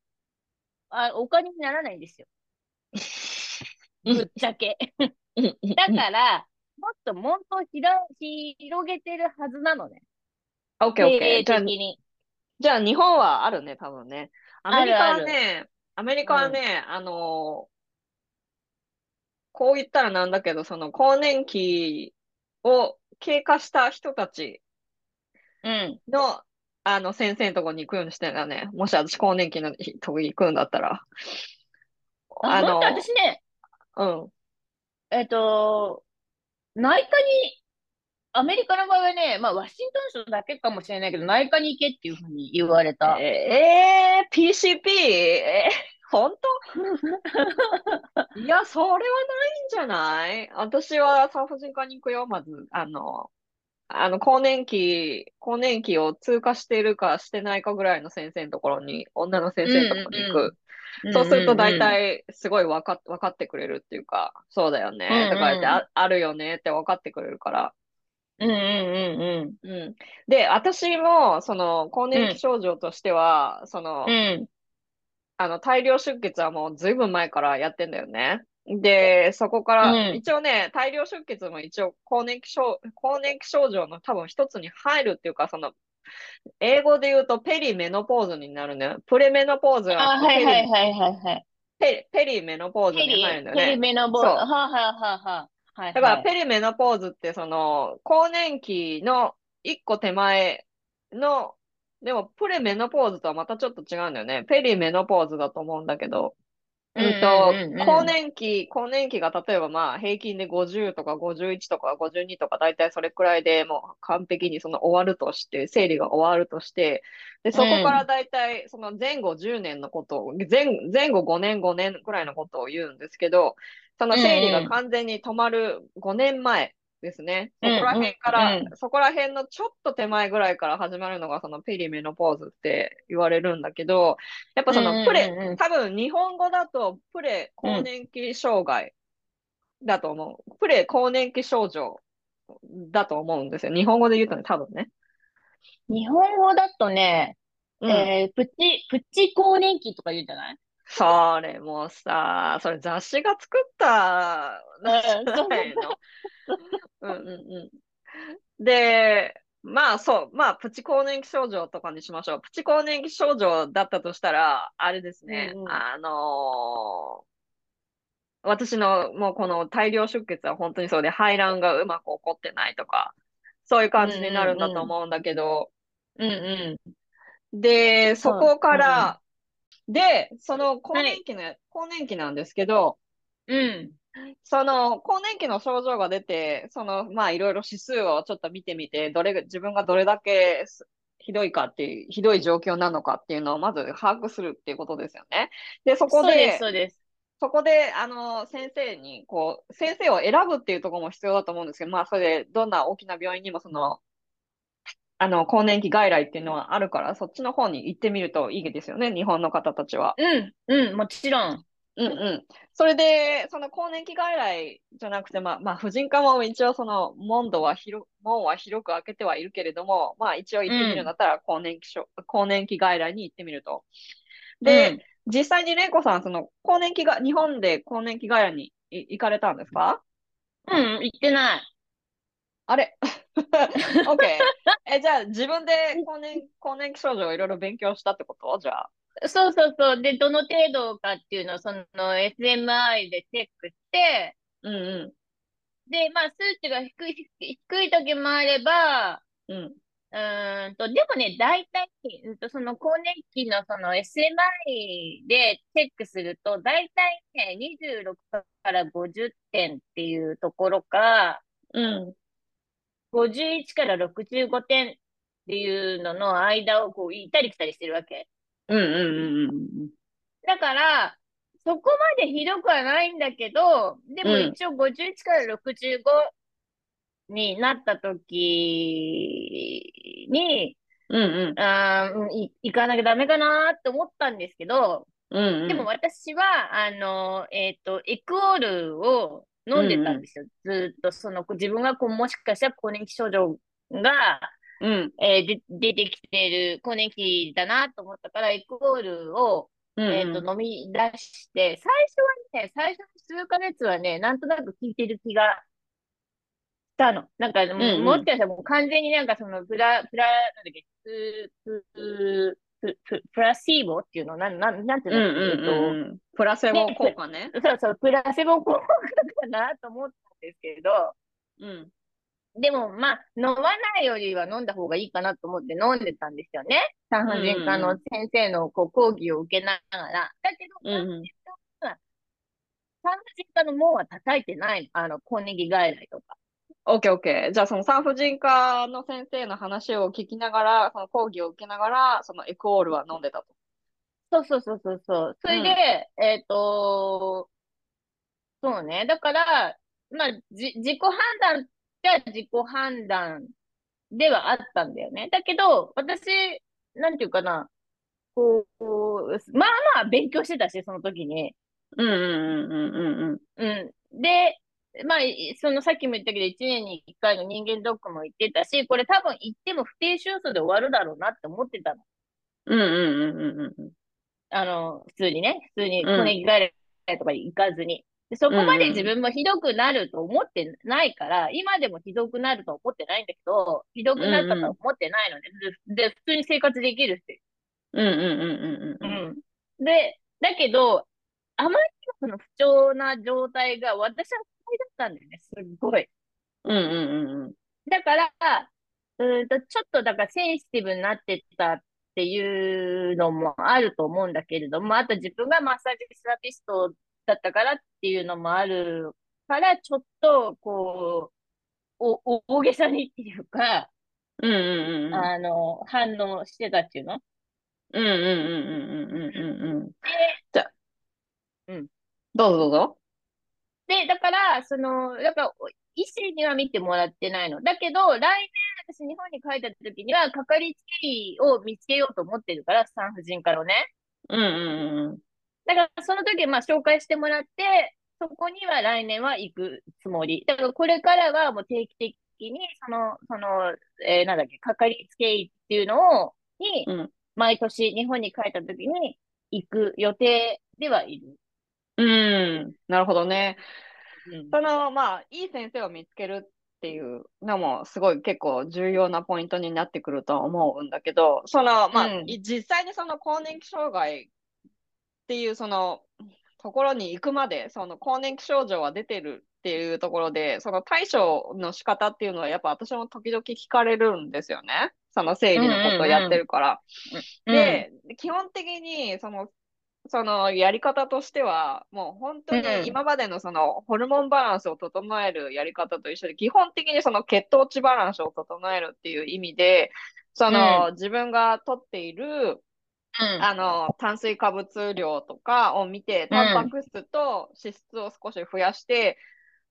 あ、お金にならないんですよ。ぶっちゃけ。だから、もっともっと広げてるはずなのね。オッケーオッケー。じゃあ、じゃあ日本はあるね、多分ね。アメリカはね、アメリカはね、うん、あのこう言ったらなんだけど、その更年期を経過した人たちの、うん、あの先生のとこに行くようにしてんだね。もし私更年期のとこに行くんだったら。あの、私ね、うん。えっ、と、内科にアメリカの場合はね、まあ、ワシントン州だけかもしれないけど、内科に行けっていうふうに言われた。えー、PCP? えー、本当？いや、それはないんじゃない？私は産婦人科に行くよ、まず。あの、あの、更年期、更年期を通過しているかしてないかぐらいの先生のところに、女の先生のところに行く。うんうんそうすると大体すごい分か分かってくれるっていうか、そうだよね。とか言ってあ、あるよねって分かってくれるから。うんうんうんうん。うん。で、私も、その、更年期症状としては、その、うん。あの、大量出血はもうずいぶん前からやってんだよね。で、そこから、うん一応ね、大量出血も一応、更年期症、更年期症状の多分一つに入るっていうか、その、英語で言うとペリメノポーズになるんだよ。プレメノポーズがあ、はいペリはいはいはいはい。ペリペリメノポーズに入るんだよペリね。メノボーそうはあ、はあはあはい、はいだから、ペリメノポーズって、その、更年期の一個手前の、でも、プレメノポーズとはまたちょっと違うんだよね。ペリメノポーズだと思うんだけど、うんうんと更年期、更年期が例えばまあ平均で50とか51とか52とか大体それくらいでもう完璧にその終わるとして、生理が終わるとして、で、そこから大体その前後10年のことを、前前後5年5年くらいのことを言うんですけど、その生理が完全に止まる5年前ですね。そうんこら辺から、うんうんそこら辺のちょっと手前ぐらいから始まるのがそのペリメノポーズって言われるんだけど、やっぱそのプレ、うんうんうんうん多分日本語だとプレ更年期障害だと思う。プレ更年期症状だと思うんですよ。日本語で言うとね、多分ね。日本語だとね、うん。えー、プチ、プチ更年期とか言うんじゃない？それもさ、それ雑誌が作ったなんじゃないの？うんうんうん。で、まあそう、まあプチ更年期症状とかにしましょう。プチ更年期症状だったとしたら、あれですね、うんうんあのー私のもうこの大量出血は本当にそうで、排卵がうまく起こってないとか、そういう感じになるんだと思うんだけど、うんうで、そこから、で、その更年期の、更年期なんですけど、ん。うん。その更年期の症状が出て、そのまあいろいろ指数をちょっと見てみて、どれが自分がどれだけすひどいかっていう、ひどい状況なのかっていうのをまず把握するっていうことですよね。で、そこで、そうです。そこで、あの、先生に、こう、先生を選ぶっていうところも必要だと思うんですけど、まあ、それで、どんな大きな病院にも、その、あの、更年期外来っていうのはあるから、そっちの方に行ってみるといいですよね、日本の方たちは。うん、うん、もちろん。うんうん。それで、その更年期外来じゃなくて、まあ、まあ、婦人科も一応その門戸は広、門は広く開けてはいるけれども、まあ一応行ってみるんだったら、更年期しょ、更年期外来に行ってみると。で、うん実際に玲子さん、その更年期が、日本で更年期外来にい行かれたんですか？うん、言ってない。あれ。え、じゃあ自分で更年、更年期症状をいろいろ勉強したってこと？じゃあ。そうそうそう。で、どの程度かっていうのを、その SMI でチェックして、うんうで、まあ、数値が低い、低い時もあれば、ん。うん。うーんと、でもね、大体、うんと、その更年期のその SMI でチェックすると、大体ね、26から50点っていうところか、うん。51から65点っていうのの間をこう、行ったり来たりしてるわけ。うんうんうんうんだから、そこまでひどくはないんだけど、でもうん一応51から65になった時に、うん。うんうん。あい行かなきゃダメかなって思ったんですけど、うんうん。でも私は、あの、えっと、エクオールを飲んでたんですよ。ずーっと、その、自分がこう、もしかしたら更年期症状が、うん。えーで出てきてる更年期だなと思ったから、エクオールを、うんうん。えっと、飲み出して、最初はね、最初の数ヶ月はね、なんとなく効いてる気がしたの。なんか、もううんうんもしかしたらもう完全になんかその、プラ、プラ、なんだっけ、プ、プ、ラシーボっていうの、なん、なん、なんていうの、うんうんうんうん。プラセボ効果ね。えっと、そうそう、プラセボ効果かなと思ったんですけど、うん。でも、まあ、飲まないよりは飲んだ方がいいかなと思って飲んでたんですよね。産婦人科の先生のこう講義を受けながら。だけど、産婦人科の門は叩いてないの。あの、更年期外来とか。オッケーオッケー。じゃあ、その産婦人科の先生の話を聞きながら、その講義を受けながら、そのエクオールは飲んでたと。そうそうそうそうそう。それで、えっと、そうね。だから、まあ、じ、自己判断じゃ自己判断ではあったんだよね。だけど、私、なんていうかな、こう、まあまあ勉強してたし、その時に。うんうんうんうんうんうん。で、まあ、いそのさっきも言ったけど、1年に1回の人間ドックも行ってたし、これ多分行っても不定収数で終わるだろうなって思ってたの。うん。うんうんうんうんうんあの、普通にね、普通にうん骨外来とか行かずに。でそこまで自分もひどくなると思ってないから、今でもひどくなると思ってないんだけど、ひどくなったとは思ってないので、で、で普通に生活できるって。うんうんうんうんうん。うん。で、だけど、あまりにもその不調な状態が私はだったんだよね、すっごい。うんうんうんうん。だから、うーんと、ちょっとだからセンシティブになってたっていうのもあると思うんだけれども、あと自分がマッサージセラピストだったからっていうのもあるから、ちょっと、こう、お、大げさにっていうか、うんうん。あの、反応してたっていうの？うんうんうんうんうんうんうん。で、じゃあ、うん。どうぞどうぞ。で、だから、その、だから、医師には見てもらってないの。だけど、来年、私日本に帰った時には、かかりつけ医を見つけようと思ってるから、産婦人科のね。うんうんうんうん。だから、その時、まあ、紹介してもらって、そこには来年は行くつもり。だから、これからはもう定期的に、その、その、えーなんだっけ、かかりつけ医っていうのを、に、うん毎年日本に帰った時に行く予定ではいる。うん、なるほどね。うんその、まあ、いい先生を見つけるっていうのも、すごい結構重要なポイントになってくると思うんだけど、その、まあ、うんい実際にその更年期障害っていうそのところに行くまで、その更年期症状は出てるっていうところで、その対処の仕方っていうのは、やっぱ私も時々聞かれるんですよね。その生理のことをやってるから。うんで、基本的にその、そのやり方としては、もう本当にうん今までのそのホルモンバランスを整えるやり方と一緒で、基本的にその血糖値バランスを整えるっていう意味で、その、自分が取っている、うんあの、炭水化物量とかを見て、タンパク質と脂質を少し増やして、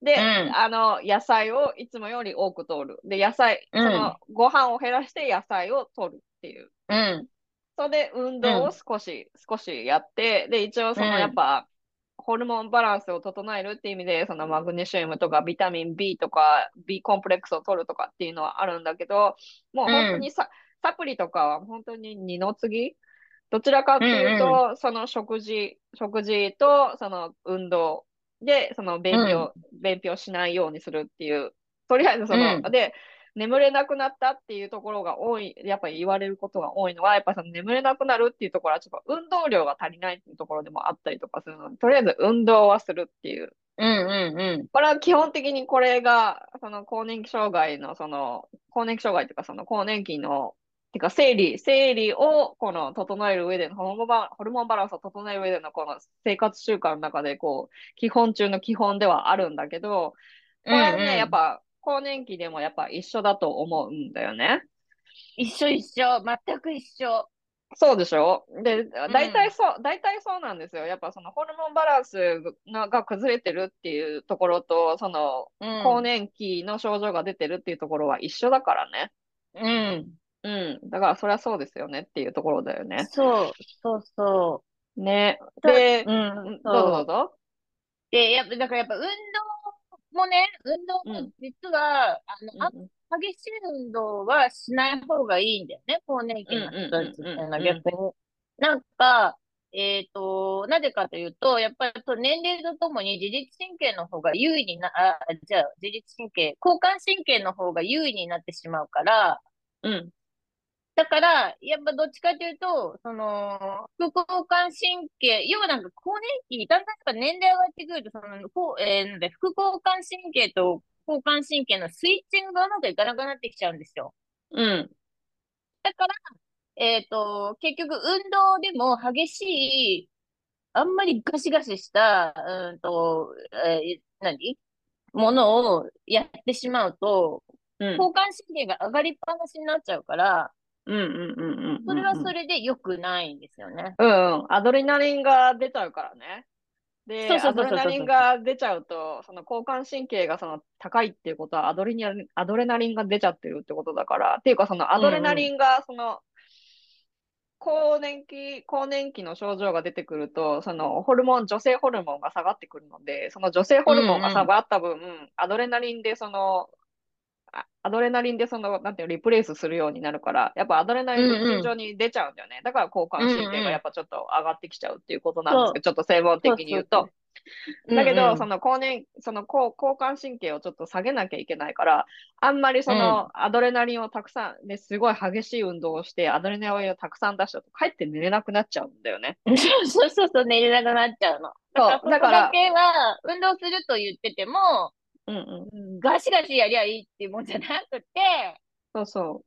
で、うんあの、野菜をいつもより多く取る。で、野菜、うんその、ご飯を減らして野菜を取るっていう。うん。それで運動を少し、少しやって、で、一応そのうん。やっぱ、ホルモンバランスを整えるっていう意味で、そのマグネシウムとかビタミン B とか B コンプレックスを取るとかっていうのはあるんだけど、もう本当にさ、サプリとかは本当に二の次？どちらかっていうと、その食事、食事とその運動。で、その便秘を、便秘をしないようにするっていう、とりあえずその、うん。で、眠れなくなったっていうところが多い、やっぱり言われることが多いのは、やっぱその眠れなくなるっていうところは、ちょっと運動量が足りないっていうところでもあったりとかするので、とりあえず運動はするっていう。うんうんうん。これは基本的にこれが、その更年期障害の、その、更年期障害というか、その更年期の、てか生理、生理をこの整える上でのホルモンバ、ホルモンバランスを整える上でのこの生活習慣の中で、こう、基本中の基本ではあるんだけど、これはね、うんうんやっぱ、更年期でもやっぱ一緒だと思うんだよね。一緒一緒。全く一緒。そうでしょ？で、大体そう、大体そうなんですよ。やっぱそのホルモンバランスがが崩れてるっていうところと、そのうん。更年期の症状が出てるっていうところは一緒だからね。うん。うん。だからそりゃそうですよねっていうところだよね。そう、そうそね。う。で、ううんん、どうぞどうぞ。で、やっぱ、だからやっぱ運動もね、運動もうん実は、あの、あうん激しい運動はしない方がいいんだよね、更年期の人たちっていうのは逆に。なんか、えっと、なぜかというと、やっぱり年齢とともに自律神経の方が優位にな、あ、じゃあ自律神経、交感神経の方が優位になってしまうから、うん。だから、やっぱどっちかというと、その、副交感神経、要はなんか更年期、だんだんやっぱ年齢上がってくると、その、こう、えーなんで、副交感神経と交感神経のスイッチングがうまくいかなくなってきちゃうんですよ。うん。だから、えっと、結局運動でも激しい、あんまりガシガシした、うんと、えー何？ものをやってしまうと、うん。交感神経が上がりっぱなしになっちゃうから、うんうんうんうんうん。それはそれで良くないんですよね。うんうん。アドレナリンが出ちゃうからね。で、アドレナリンが出ちゃうと、その交感神経がその高いっていうことはアドレナリン、アドレナリンが出ちゃってるってことだから、っていうかそのアドレナリンがその、更年期、更年期の症状が出てくると、そのホルモン、女性ホルモンが下がってくるので、その女性ホルモンが下がった分、アドレナリンでその、あアドレナリンでその、なんていうの、リプレイスするようになるから、やっぱアドレナリンが尋常に出ちゃうんだよね。だから交感神経がやっぱちょっと上がってきちゃうっていうことなんですけど、ちょっと専門的に言うと。だけど、うんその更年、その交交感神経をちょっと下げなきゃいけないから、あんまりそのアドレナリンをたくさん、ね、すごい激しい運動をして、アドレナリンをたくさん出したと、かえって寝れなくなっちゃうんだよね。うん。そうそうそうそう、寝れなくなっちゃうの。だそう、から、そこだからだ、けは、運動すると言ってても、うんうん。ガシガシやりゃいいっていうもんじゃなくて、そうそ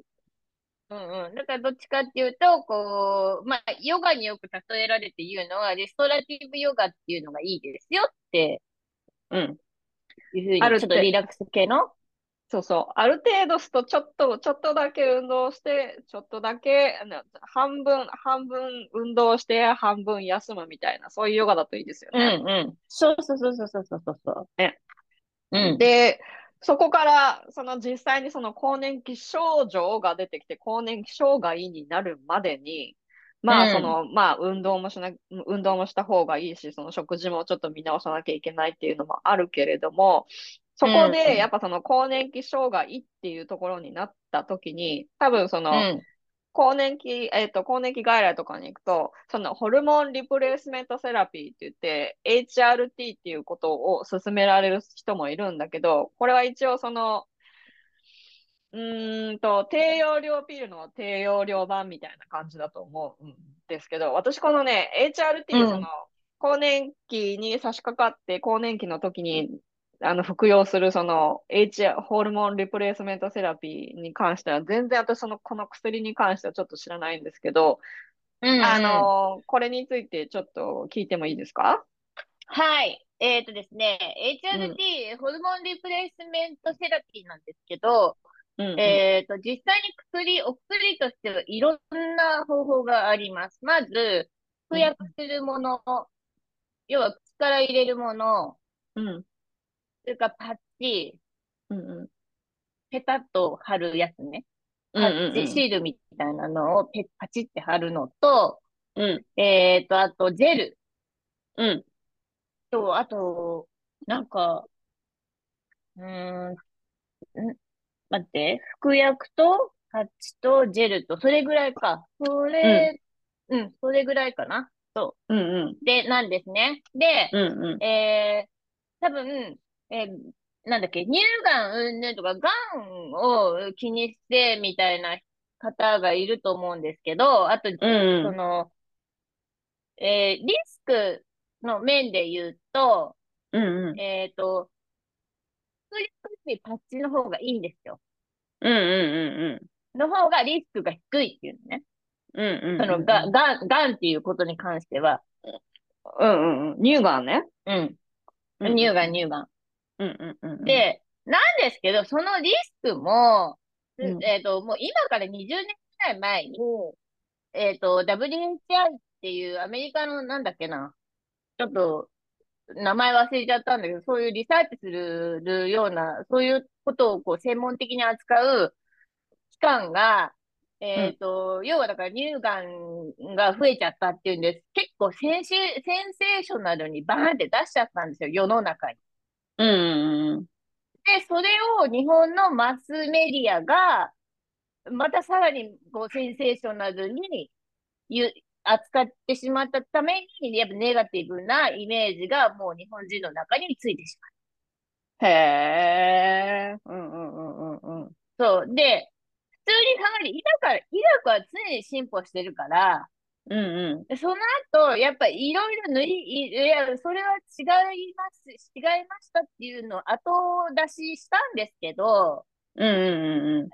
うんうん。だからどっちかっていうと、こう、まあ、ヨガによく例えられて言うのは、レストラティブヨガっていうのがいいですよってう。うん。いうふうに、あるちょっとリラックス系の？そうそう。ある程度すと、ちょっと、ちょっとだけ運動して、ちょっとだけ、あの半分、半分運動して、半分休むみたいな、そういうヨガだといいですようね。んうん。そうそうそうそうそうそうそう。ね。うん。で、そこから、その実際にその更年期症状が出てきて、更年期障害になるまでに、まあ、うんその、まあ、運動もしな、運動もした方がいいし、その食事もちょっと見直さなきゃいけないっていうのもあるけれども、そこうんで、やっぱその更年期障害っていうところになった時に、多分その、うん。更年期、えっと、更年期外来とかに行くと、そのホルモンリプレイスメントセラピーって言って、HRT っていうことを勧められる人もいるんだけど、これは一応その、うーんと、低用量ピルの低用量版みたいな感じだと思うんですけど、私このね、HRT、うんその、更年期に差し掛かって、更年期の時に、あの、服用するその H、ホルモンリプレイスメントセラピーに関しては、全然私その、この薬に関してはちょっと知らないんですけど、うんうんあの、これについてちょっと聞いてもいいですか？はい。えっとですね、HRT、ホルモンリプレイスメントセラピーなんですけど、うんうん。えっと、実際に薬、お薬としてはいろんな方法があります。まず、服薬するもの、要は口から入れるもの、うん。それからパッチ、うんうん。ペタッと貼るやつね。パうんうんうんッチシールみたいなのをペパチって貼るのと、うん。えっと、あと、ジェルうん。と、あと、なんか、うーん、ん？待って、服薬と、パッチと、ジェルと、それぐらいか。それ、うん、それぐらいかな。そうんうん。う。で、なんですね。で、うんうん。えー、多分、えーなんだっけ、乳がんうんぬんとか、がんを気にしてみたいな方がいると思うんですけど、あと、うんそうん。の、えーリスクの面で言うと、うんうん。えっと、服薬よりパッチの方がいいんですよ。うんうんうんの方がリスクが低いっていうのね。うん。うんうん。その、が、がん、がんっていうことに関しては。うんうんうん。乳がんね。うん。うん乳がん、乳がん。うんうんうんうん。で、なんですけど、そのリスクも、うんえっと、もう今から20年くらい前に、えっと、WHI っていうアメリカのなんだっけな、ちょっと名前忘れちゃったんだけど、そういうリサーチするような、そういうことをこう専門的に扱う機関が、えっと、要はだから乳がんが増えちゃったっていうんです。結構センシ、センセーショナルにバーンって出しちゃったんですよ、世の中に。うんうんうん。で、それを日本のマスメディアが、またさらにこうセンセーショナルにゆ扱ってしまったために、やっぱネガティブなイメージがもう日本人の中についてしへえ。うんうんうんうんうん。まう。そう。で、普通に考えて、医学は、医学は常に進歩してるから、うんうん。でその後、やっぱりいろいろ塗り、いいや、それは違います、違いましたっていうのを後出ししたんですけど、うんうんうんうん。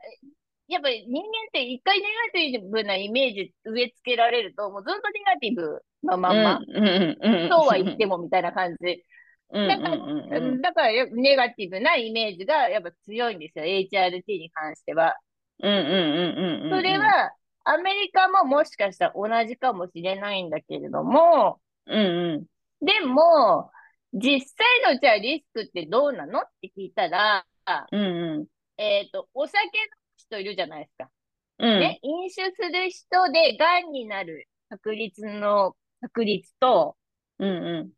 やっぱり人間って一回ネガティブなイメージ植え付けられると、もうずっとネガティブのまんま、うんうんうんうん。そうは言ってもみたいな感じ。うんだから。だからネガティブなイメージがやっぱ強いんですよ、HRT に関しては。うんうんうんうんうん。それ、は、アメリカももしかしたら同じかもしれないんだけれども、うんうん。でも、実際のじゃあリスクってどうなの？って聞いたら、うんうん。えっと、お酒飲む人いるじゃないですか。うん。ね、飲酒する人で癌になる確率の確率と、うんうん。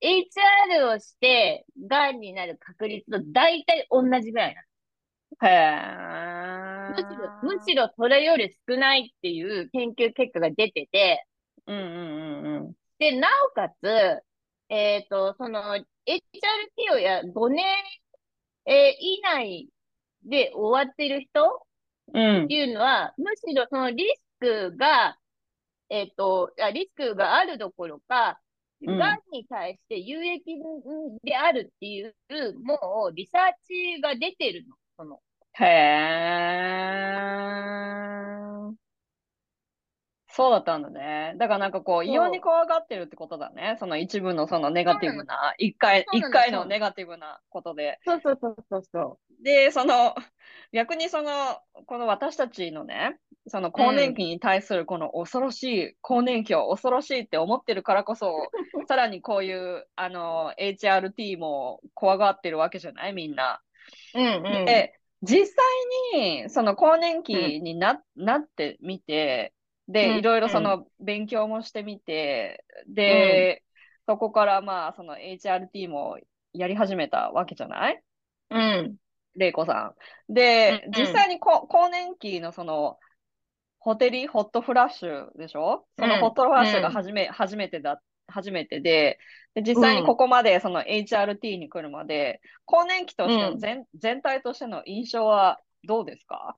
HR をして癌になる確率と大体同じぐらいなへえ。の。むしろ、むしろそれより少ないっていう研究結果が出てて、うんうんうんうん。で、なおかつ、えっと、その、HRT をや5年、えー以内で終わってる人うんって。いうのは、むしろそのリスクが、えっと、いやリスクがあるどころか、うんがんに対して有益であるっていう、もうリサーチが出てるの。その、へー。そうだったんだね。だからなんかこう、異様に怖がってるってことだね。その一部のそのネガティブな、一回、そうなの一回のそうネガティブなことで。そうそうそうそうそで、その、逆にその、この私たちのね、その更年期に対するこの恐ろしい、更年期を恐ろしいって思ってるからこそ、さらにこういう、あの、HRT も怖がってるわけじゃない？みんな。う。うんうん。で、実際に、その更年期にな,、なってみて、で、うん。いろいろその勉強もしてみて、で、そこからまあ、その HRT もやり始めたわけじゃない？うん。玲子さん。で、うん実際にこ更年期のその、ホテリ、ホットフラッシュでしょ？そのうん。ホットフラッシュが初め、初めてだ、初めてで、で、実際にここまでその HRT に来るまで、更年期としての全,、全体としての印象はどうですか？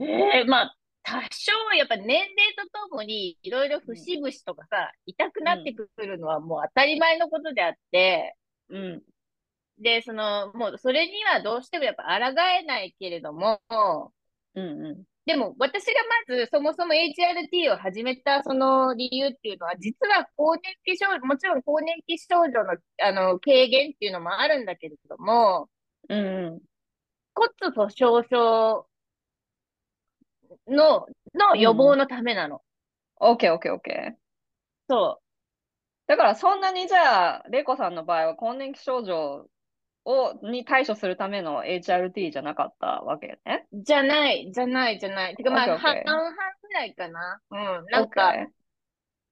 ええまあ、多少、やっぱ年齢とともに、いろいろ節々とかさ、痛くなってくるのはもう当たり前のことであって、うん。で、その、もう、それにはどうしてもやっぱ抗えないけれども、うんうでも、私がまず、そもそも HRT を始めたその理由っていうのは、実は更年期症、もちろん更年期症状の、あの、軽減っていうのもあるんだけれども、ん。うんうん。骨粗鬆症の、の予防のためなの。オッケーオッケーオッケー。そだからそんなにじゃあ、玲子さんの場合は更年期症状を、に対処するための HRT じゃなかったわけね？う。じゃない、じゃない、じゃない。てかまあ、半々ぐらいかな。うん。なんか、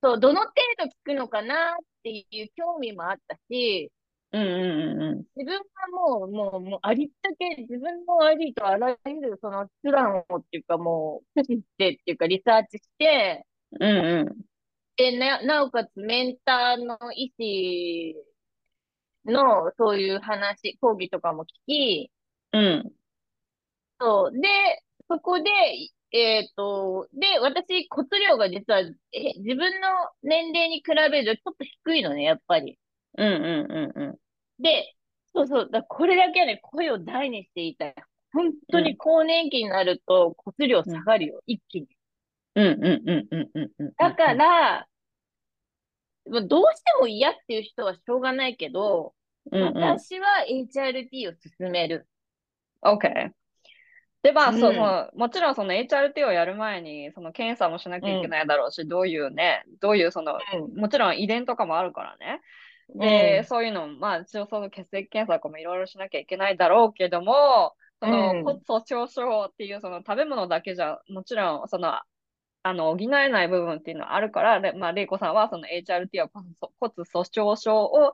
そう、どの程度効くのかなっていう興味もあったし、うんうんうんうん。自分はもう、もう、もう、ありったけ、自分のありとあらゆる、その手段をっていうか、もう、駆使してっていうか、リサーチして、うんうん。で、な、なおかつ、メンターの医師の、そういう話、講義とかも聞き、うん。そう。で、そこで、えっと、で、私、骨量が実は、え、自分の年齢に比べるとちょっと低いのね、やっぱり。うんうんうんうん。で、そうそう、だこれだけはね、声を大にして言いたい。本当に更年期になると骨量下がるよ、一気に。うんうんうんうんうんうん。だか、ら、まあどうしても嫌っていう人はしょうがないけど、うんうん。私は HRT を進める。OK。で、まあ、うんそう、そのもちろんその HRT をやる前に、その検査もしなきゃいけないだろうし、どういうね、どういうその、もちろん遺伝とかもあるからね。で、うんそういうの、まあ、一応その血液検査とかもいろいろしなきゃいけないだろうけども、そのうん骨粗鬆症っていうその食べ物だけじゃ、もちろん、その、あの、補えない部分っていうのはあるから、でまあ、玲子さんはその HRT は骨骨粗鬆症を、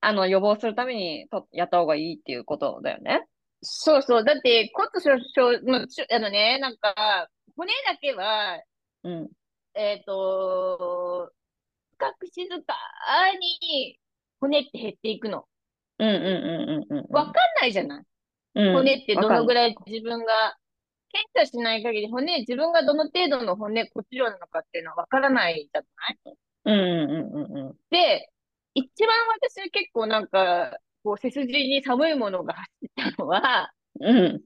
あの、予防するためにとやった方がいいっていうことだよね。そうそう。だって骨粗しょあのね、なんか、骨だけは、うん。えっと、深く静かに骨って減っていくの。うんうんうんうんうん。わかんないじゃないうん骨ってどのぐらい自分が、検査しない限り骨、自分がどの程度の骨、骨量なのかっていうのはわからないじゃない？うんうんうんうんで、一番私は結構なんか、こう背筋に寒いものが走ったのは、うん。うん。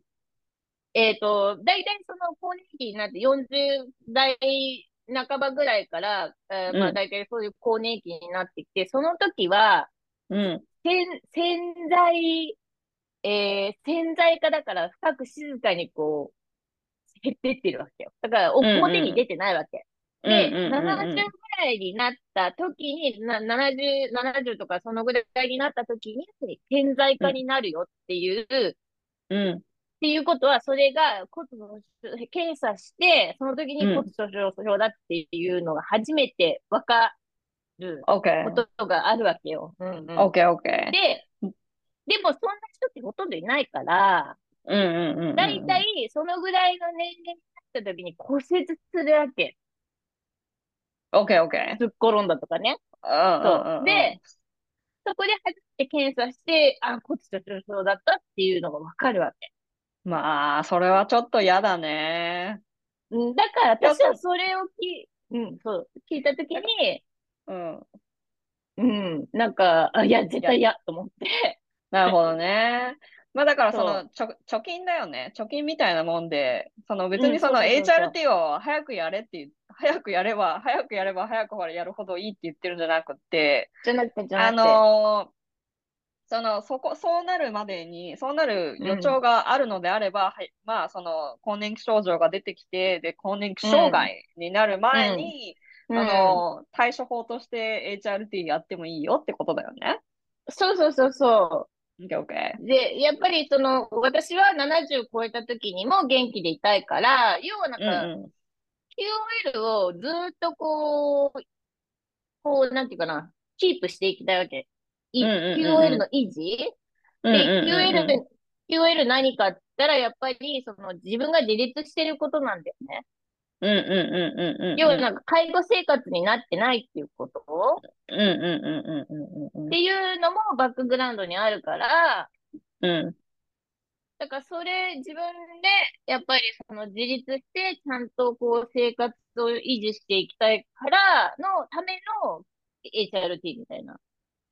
えっと、大体その更年期になって40代半ばぐらいから、えーまうんあ大体そういう更年期になってきて、その時は、うん。潜潜在、えー潜在化だから深く静かにこう、減ってってるわけよ。だから表に出てないわけ。で、うんうんうんうん70ぐらいになった時に、な70、70とかそのぐらいになった時に、潜在化になるよっていう、うん。っていうことは、それが骨粗鬆検査して、その時に骨粗鬆症だっていうのが初めてわかる。ことがあるわけよ。うんうん OK, OK. で、でもそんな人ってほとんどいないから、うんうんうんうん。だいたいそのぐらいの年齢になった時に骨折するわけ。OK, OK. 突っ転んだとかね。そう。で、そこで初めて検査して、あ、骨粗鬆症だったっていうのがわかるわけ。まあ、それはちょっと嫌だね。うん、だから私はそれをき、うん、そう、聞いたときに、うん。うん、なんか、あ、いや、絶対嫌と思って。なるほどね。まあだからその貯貯金だよね。貯金みたいなもんで、その別にその HRT を早くやれって、早くやれば、早くやれば早くほらやるほどいいって言ってるんじゃなくて、じゃなくて、じゃなくて。あのー、その、そこ、そうなるまでに、そうなる予兆があるのであれば、うん、はい、まあ、その、更年期症状が出てきて、で、更年期障害になる前に、うん、あの、対処法として HRT やってもいいよってことだよね。そうそうそうそう。OK, OK. で、やっぱりその、私は70超えた時にも元気でいたいから、要はなんか、うんうん、QOL をずっとこう、こう、なんていうかな、キープしていきたいわけ。QOL の維持、で、QOL、QOL 何かって言ったら、やっぱり、その自分が自立してることなんだよね。うんうんうんうんうん。要はなんか介護生活になってないっていうこと？うんうんうんうんうん。っていうのもバックグラウンドにあるから、うん。だからそれ自分でやっぱりその自立してちゃんとこう生活を維持していきたいからのための HRT みたいな。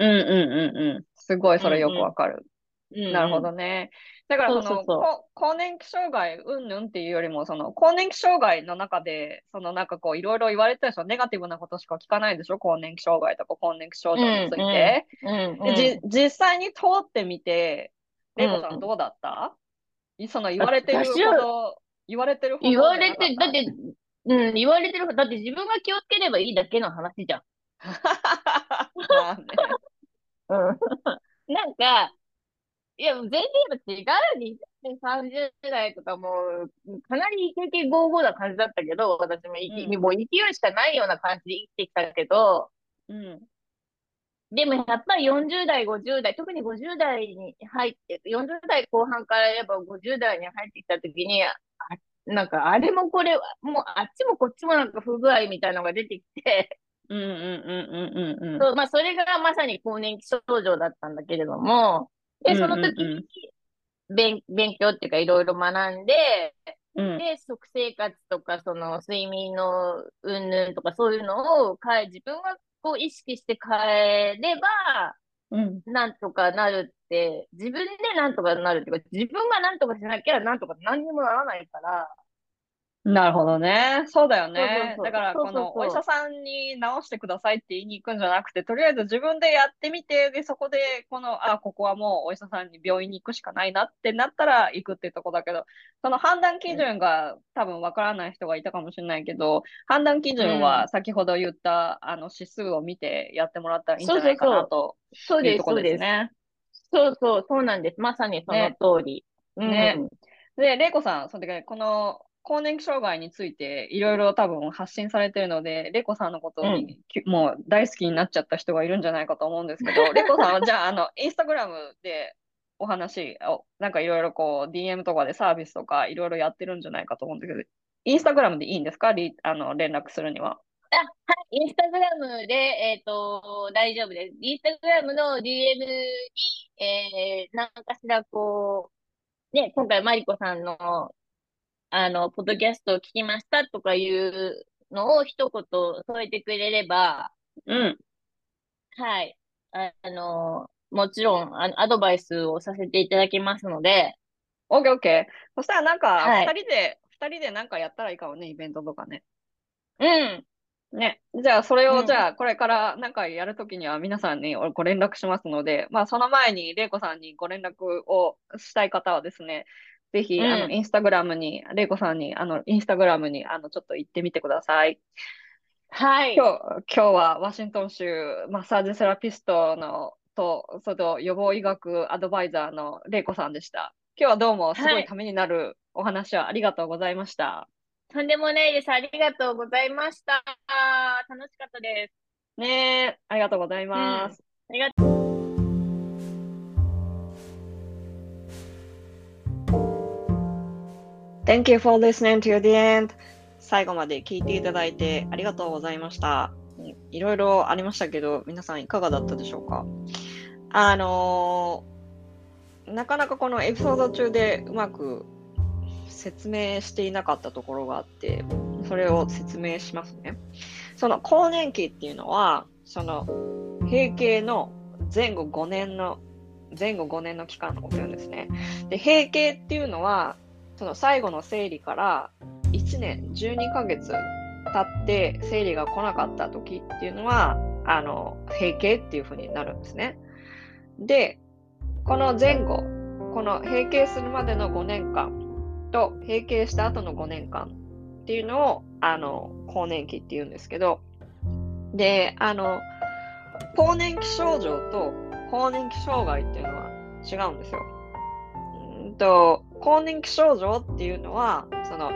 うんうんうんうん。すごいそれよくわかる。なるほどね。だからその、そうそうそう更年期障害うんぬんっていうよりも、その更年期障害の中で、そのなんかこういろいろ言われてるでしょ、ネガティブなことしか聞かないでしょ、更年期障害とか更年期症状について。実際に通ってみて、レイコさんどうだった、うん、その言われてるほど、言われてるほど。言われて、だって、うん、言われてるだって自分が気をつければいいだけの話じゃん。まあね。うん。なんか、いや、全然違うに、30代とかもう、かなりイケイケゴーゴーな感じだったけど、私も、うん、もう勢いしかないような感じで生きてきたけど、うん。でもやっぱり40代、50代、特に50代に入って、40代後半からやっぱ50代に入ってきたときに、あなんかあれもこれ、もうあっちもこっちもなんか不具合みたいなのが出てきて、うんうんうんうんうんうん。そう、まあそれがまさに更年期症状だったんだけれども、で、その時に勉勉強っていうかいろいろ学んで、うん、で、食生活とか、その睡眠のうんぬんとかそういうのを変え、自分がこう意識して変えれば、うん、なんとかなるって、自分でなんとかなるっていうか、自分がなんとかしなきゃなんとか何にもならないから、なるほどね。そうだよね。だから、このお医者さんに治してくださいって言いに行くんじゃなくて、とりあえず自分でやってみて、で、そこで、この、あ、ここはもうお医者さんに病院に行くしかないなってなったら行くっていうとこだけど、その判断基準が多分わからない人がいたかもしれないけど、判断基準は先ほど言った、あの指数を見てやってもらったらいいんじゃないかなとそういうところですね。そうそう、そうなんです。まさにその通り。ね。うん、で、玲子さん、それで、この、更年期障害についていろいろ多分発信されてるので、レコさんのことに、うん、もう大好きになっちゃった人がいるんじゃないかと思うんですけど、レコさんはじゃあ、あの、インスタグラムでお話を、なんかいろいろこう、DM とかでサービスとかいろいろやってるんじゃないかと思うんですけど、インスタグラムでいいんですか？あの連絡するには。あ、はい、インスタグラムで、えっ、ー、と、大丈夫です。インスタグラムの DM に、えー、何かしらこう、ね、今回マリコさんのあの、ポッドキャストを聞きましたとかいうのを一言添えてくれれば、うん。はい。あの、もちろん、あの、アドバイスをさせていただきますので。オッケーオッケー。そしたらなんか、二人で、二、はい、人でなんかやったらいいかもね、イベントとかね。うん。ね。じゃあ、それを、じゃあ、これからなんかやるときには皆さんにご連絡しますので、まあ、その前に、玲子さんにご連絡をしたい方はですね、ぜひ、うん、あの、インスタグラムに、レイコさんに、あの、インスタグラムに、あの、ちょっと行ってみてください。はい。今日、今日はワシントン州マッサージセラピストのと、そと予防医学アドバイザーのレイコさんでした。今日はどうもすごいためになるお話をありがとうございました。はい、とんでもないです。ありがとうございました。楽しかったです。ねありがとうございます。うん、ありがとう。Thank you for listening to the end. 最後まで聞いていただいてありがとうございました。いろいろありましたけど、皆さんいかがだったでしょうか？あのー、なかなかこのエピソード中でうまく説明していなかったところがあって、それを説明しますね。その更年期っていうのは、その閉経の前後5年の、前後5年の期間のこと言うんですね。で、閉経っていうのは、その最後の生理から1年12ヶ月経って生理が来なかった時っていうのは、あの、閉経っていう風になるんですね。で、この前後、この閉経するまでの5年間と閉経した後の5年間っていうのを、あの、更年期っていうんですけど、で、あの、更年期症状と更年期障害っていうのは違うんですよ。うんと、更年期症状っていうのは、その、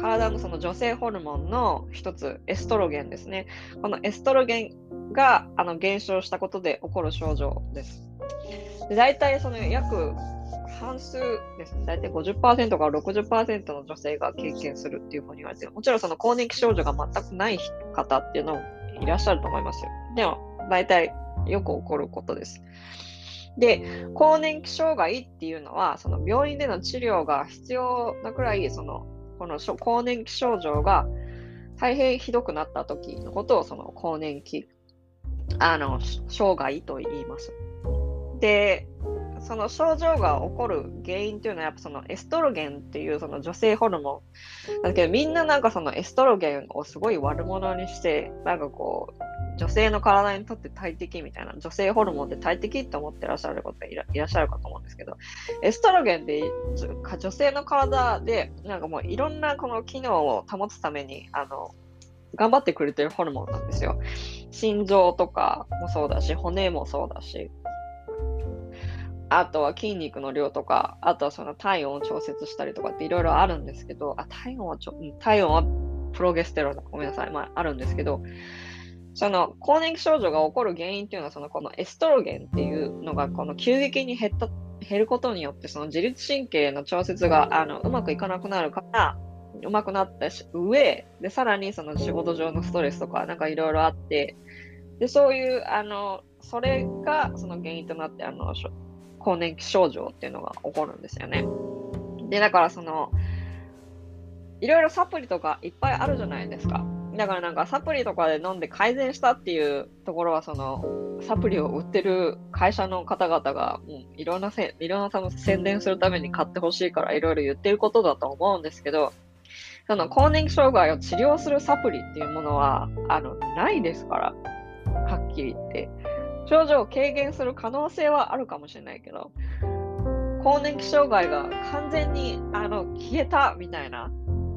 体のその女性ホルモンの一つ、エストロゲンですね。このエストロゲンがあの減少したことで起こる症状です。で大体その約半数ですね、大体50%から60%の女性が経験するっていうふうに言われてる。もちろんその更年期症状が全くない方っていうのもいらっしゃると思いますよ。でも、大体よく起こることです。で、更年期障害っていうのは、その病院での治療が必要なくらい、その、この更年期症状が大変ひどくなった時のことを、その更年期、あの、障害と言います。で、その症状が起こる原因っていうのはやっぱそのエストロゲンっていうその女性ホルモンだけどみんななんかそのエストロゲンをすごい悪者にしてなんかこう女性の体にとって大敵みたいな女性ホルモンって大敵って思ってらっしゃる方いらいらっしゃるかと思うんですけどエストロゲンって女性の体でなんかもういろんなこの機能を保つためにあの頑張ってくれてるホルモンなんですよ。心臓とかもそうだし、骨もそうだし、あとは筋肉の量とか、あとはその体温を調節したりとかっていろいろあるんですけど、あ、体温はちょ、体温はプロゲステロンだ。ごめんなさい。まあ、あるんですけど、その更年期症状が起こる原因っていうのは、そのこのエストロゲンっていうのがこの急激に減った、減ることによって、その自律神経の調節があのうまくいかなくなるから、うまくなったし、上、で、さらにその仕事上のストレスとか、なんかいろいろあって、で、そういう、あの、それがその原因となって、あの、更年期症状っていうのが起こるんですよね。で、だからその、いろいろサプリとかいっぱいあるじゃないですか。だからなんかサプリとかで飲んで改善したっていうところはそのサプリを売ってる会社の方々がもういろんなせいろんな多分宣伝するために買ってほしいからいろいろ言ってることだと思うんですけどその更年期障害を治療するサプリっていうものはあのないですからはっきり言って。症状を軽減する可能性はあるかもしれないけど、更年期障害が完全にあの消えたみたいな、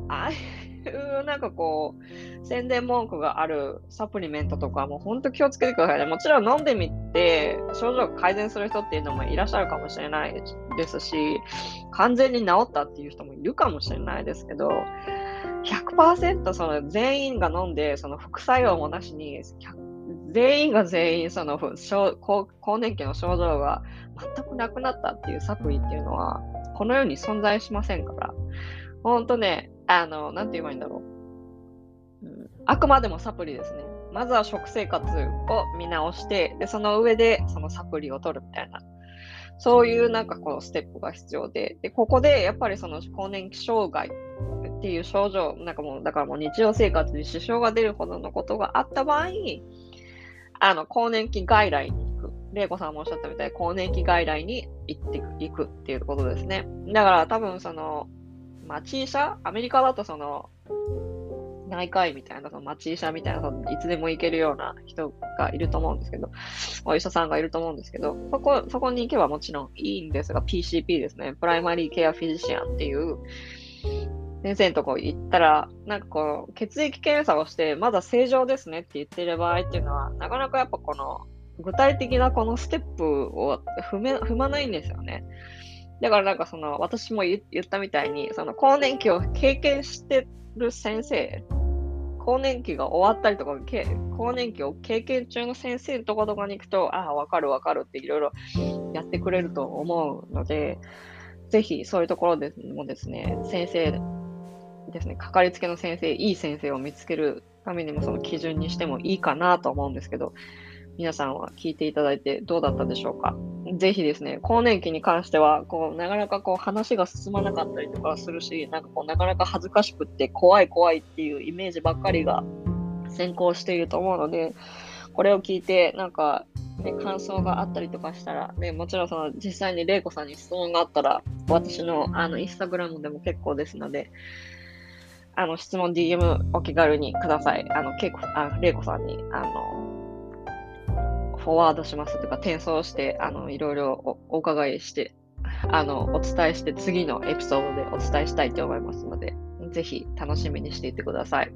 あいうなんかこう、宣伝文句があるサプリメントとかも本当気をつけてくださいね。もちろん飲んでみて症状改善する人っていうのもいらっしゃるかもしれないですし、完全に治ったっていう人もいるかもしれないですけど、100%その全員が飲んでその副作用もなしに全員が全員その更年期の症状が全くなくなったっていうサプリっていうのは、この世に存在しませんから、ほんとね、あの、なんて言えばいいんだろう。うん、あくまでもサプリですね。まずは食生活を見直して、で、その上でそのサプリを取るみたいな。そういうなんかこうステップが必要で、で、ここでやっぱりその更年期障害っていう症状、なんかもう、だからもう日常生活に支障が出るほどのことがあった場合、あの、更年期外来に行く。玲子さんもおっしゃったみたいに、更年期外来に行っていくっていうことですね。だから多分その、町医者アメリカだとその、内科医みたいな、その町医者みたいな、いつでも行けるような人がいると思うんですけど、お医者さんがいると思うんですけど、そこ、そこに行けばもちろんいいんですが、PCP ですね。プライマリーケアフィジシャンっていう、先生のとこ行ったら、なんかこう、血液検査をして、まだ正常ですねって言ってる場合っていうのは、なかなかやっぱこの、具体的なこのステップを踏め踏まないんですよね。だからなんかその、私も言ったみたいに、その更年期を経験してる先生、更年期が終わったりとか、更年期を経験中の先生のとことかに行くと、ああ、わかるわかるっていろいろやってくれると思うので、ぜひそういうところでもですね、先生ですね、かかりつけの先生、いい先生を見つけるためにもその基準にしてもいいかなと思うんですけど、皆さんは聞いていただいてどうだったでしょうか？ぜひですね、更年期に関しては、こう、なかなかこう話が進まなかったりとかするし、なんかこう、なかなか恥ずかしくって怖い怖いっていうイメージばっかりが先行していると思うので、これを聞いて、なんか、ね、感想があったりとかしたら、ね、もちろんその実際に玲子さんに質問があったら、私のあのインスタグラムでも結構ですので、あの質問 DM お気軽にください。あの、けいこあ玲子さんに、あの、フォワードしますとか、転送して、あの、いろいろお伺いして、あの、お伝えして、次のエピソードでお伝えしたいと思いますので、ぜひ楽しみにしていてください。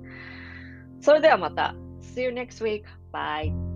それではまた。See you next week. Bye.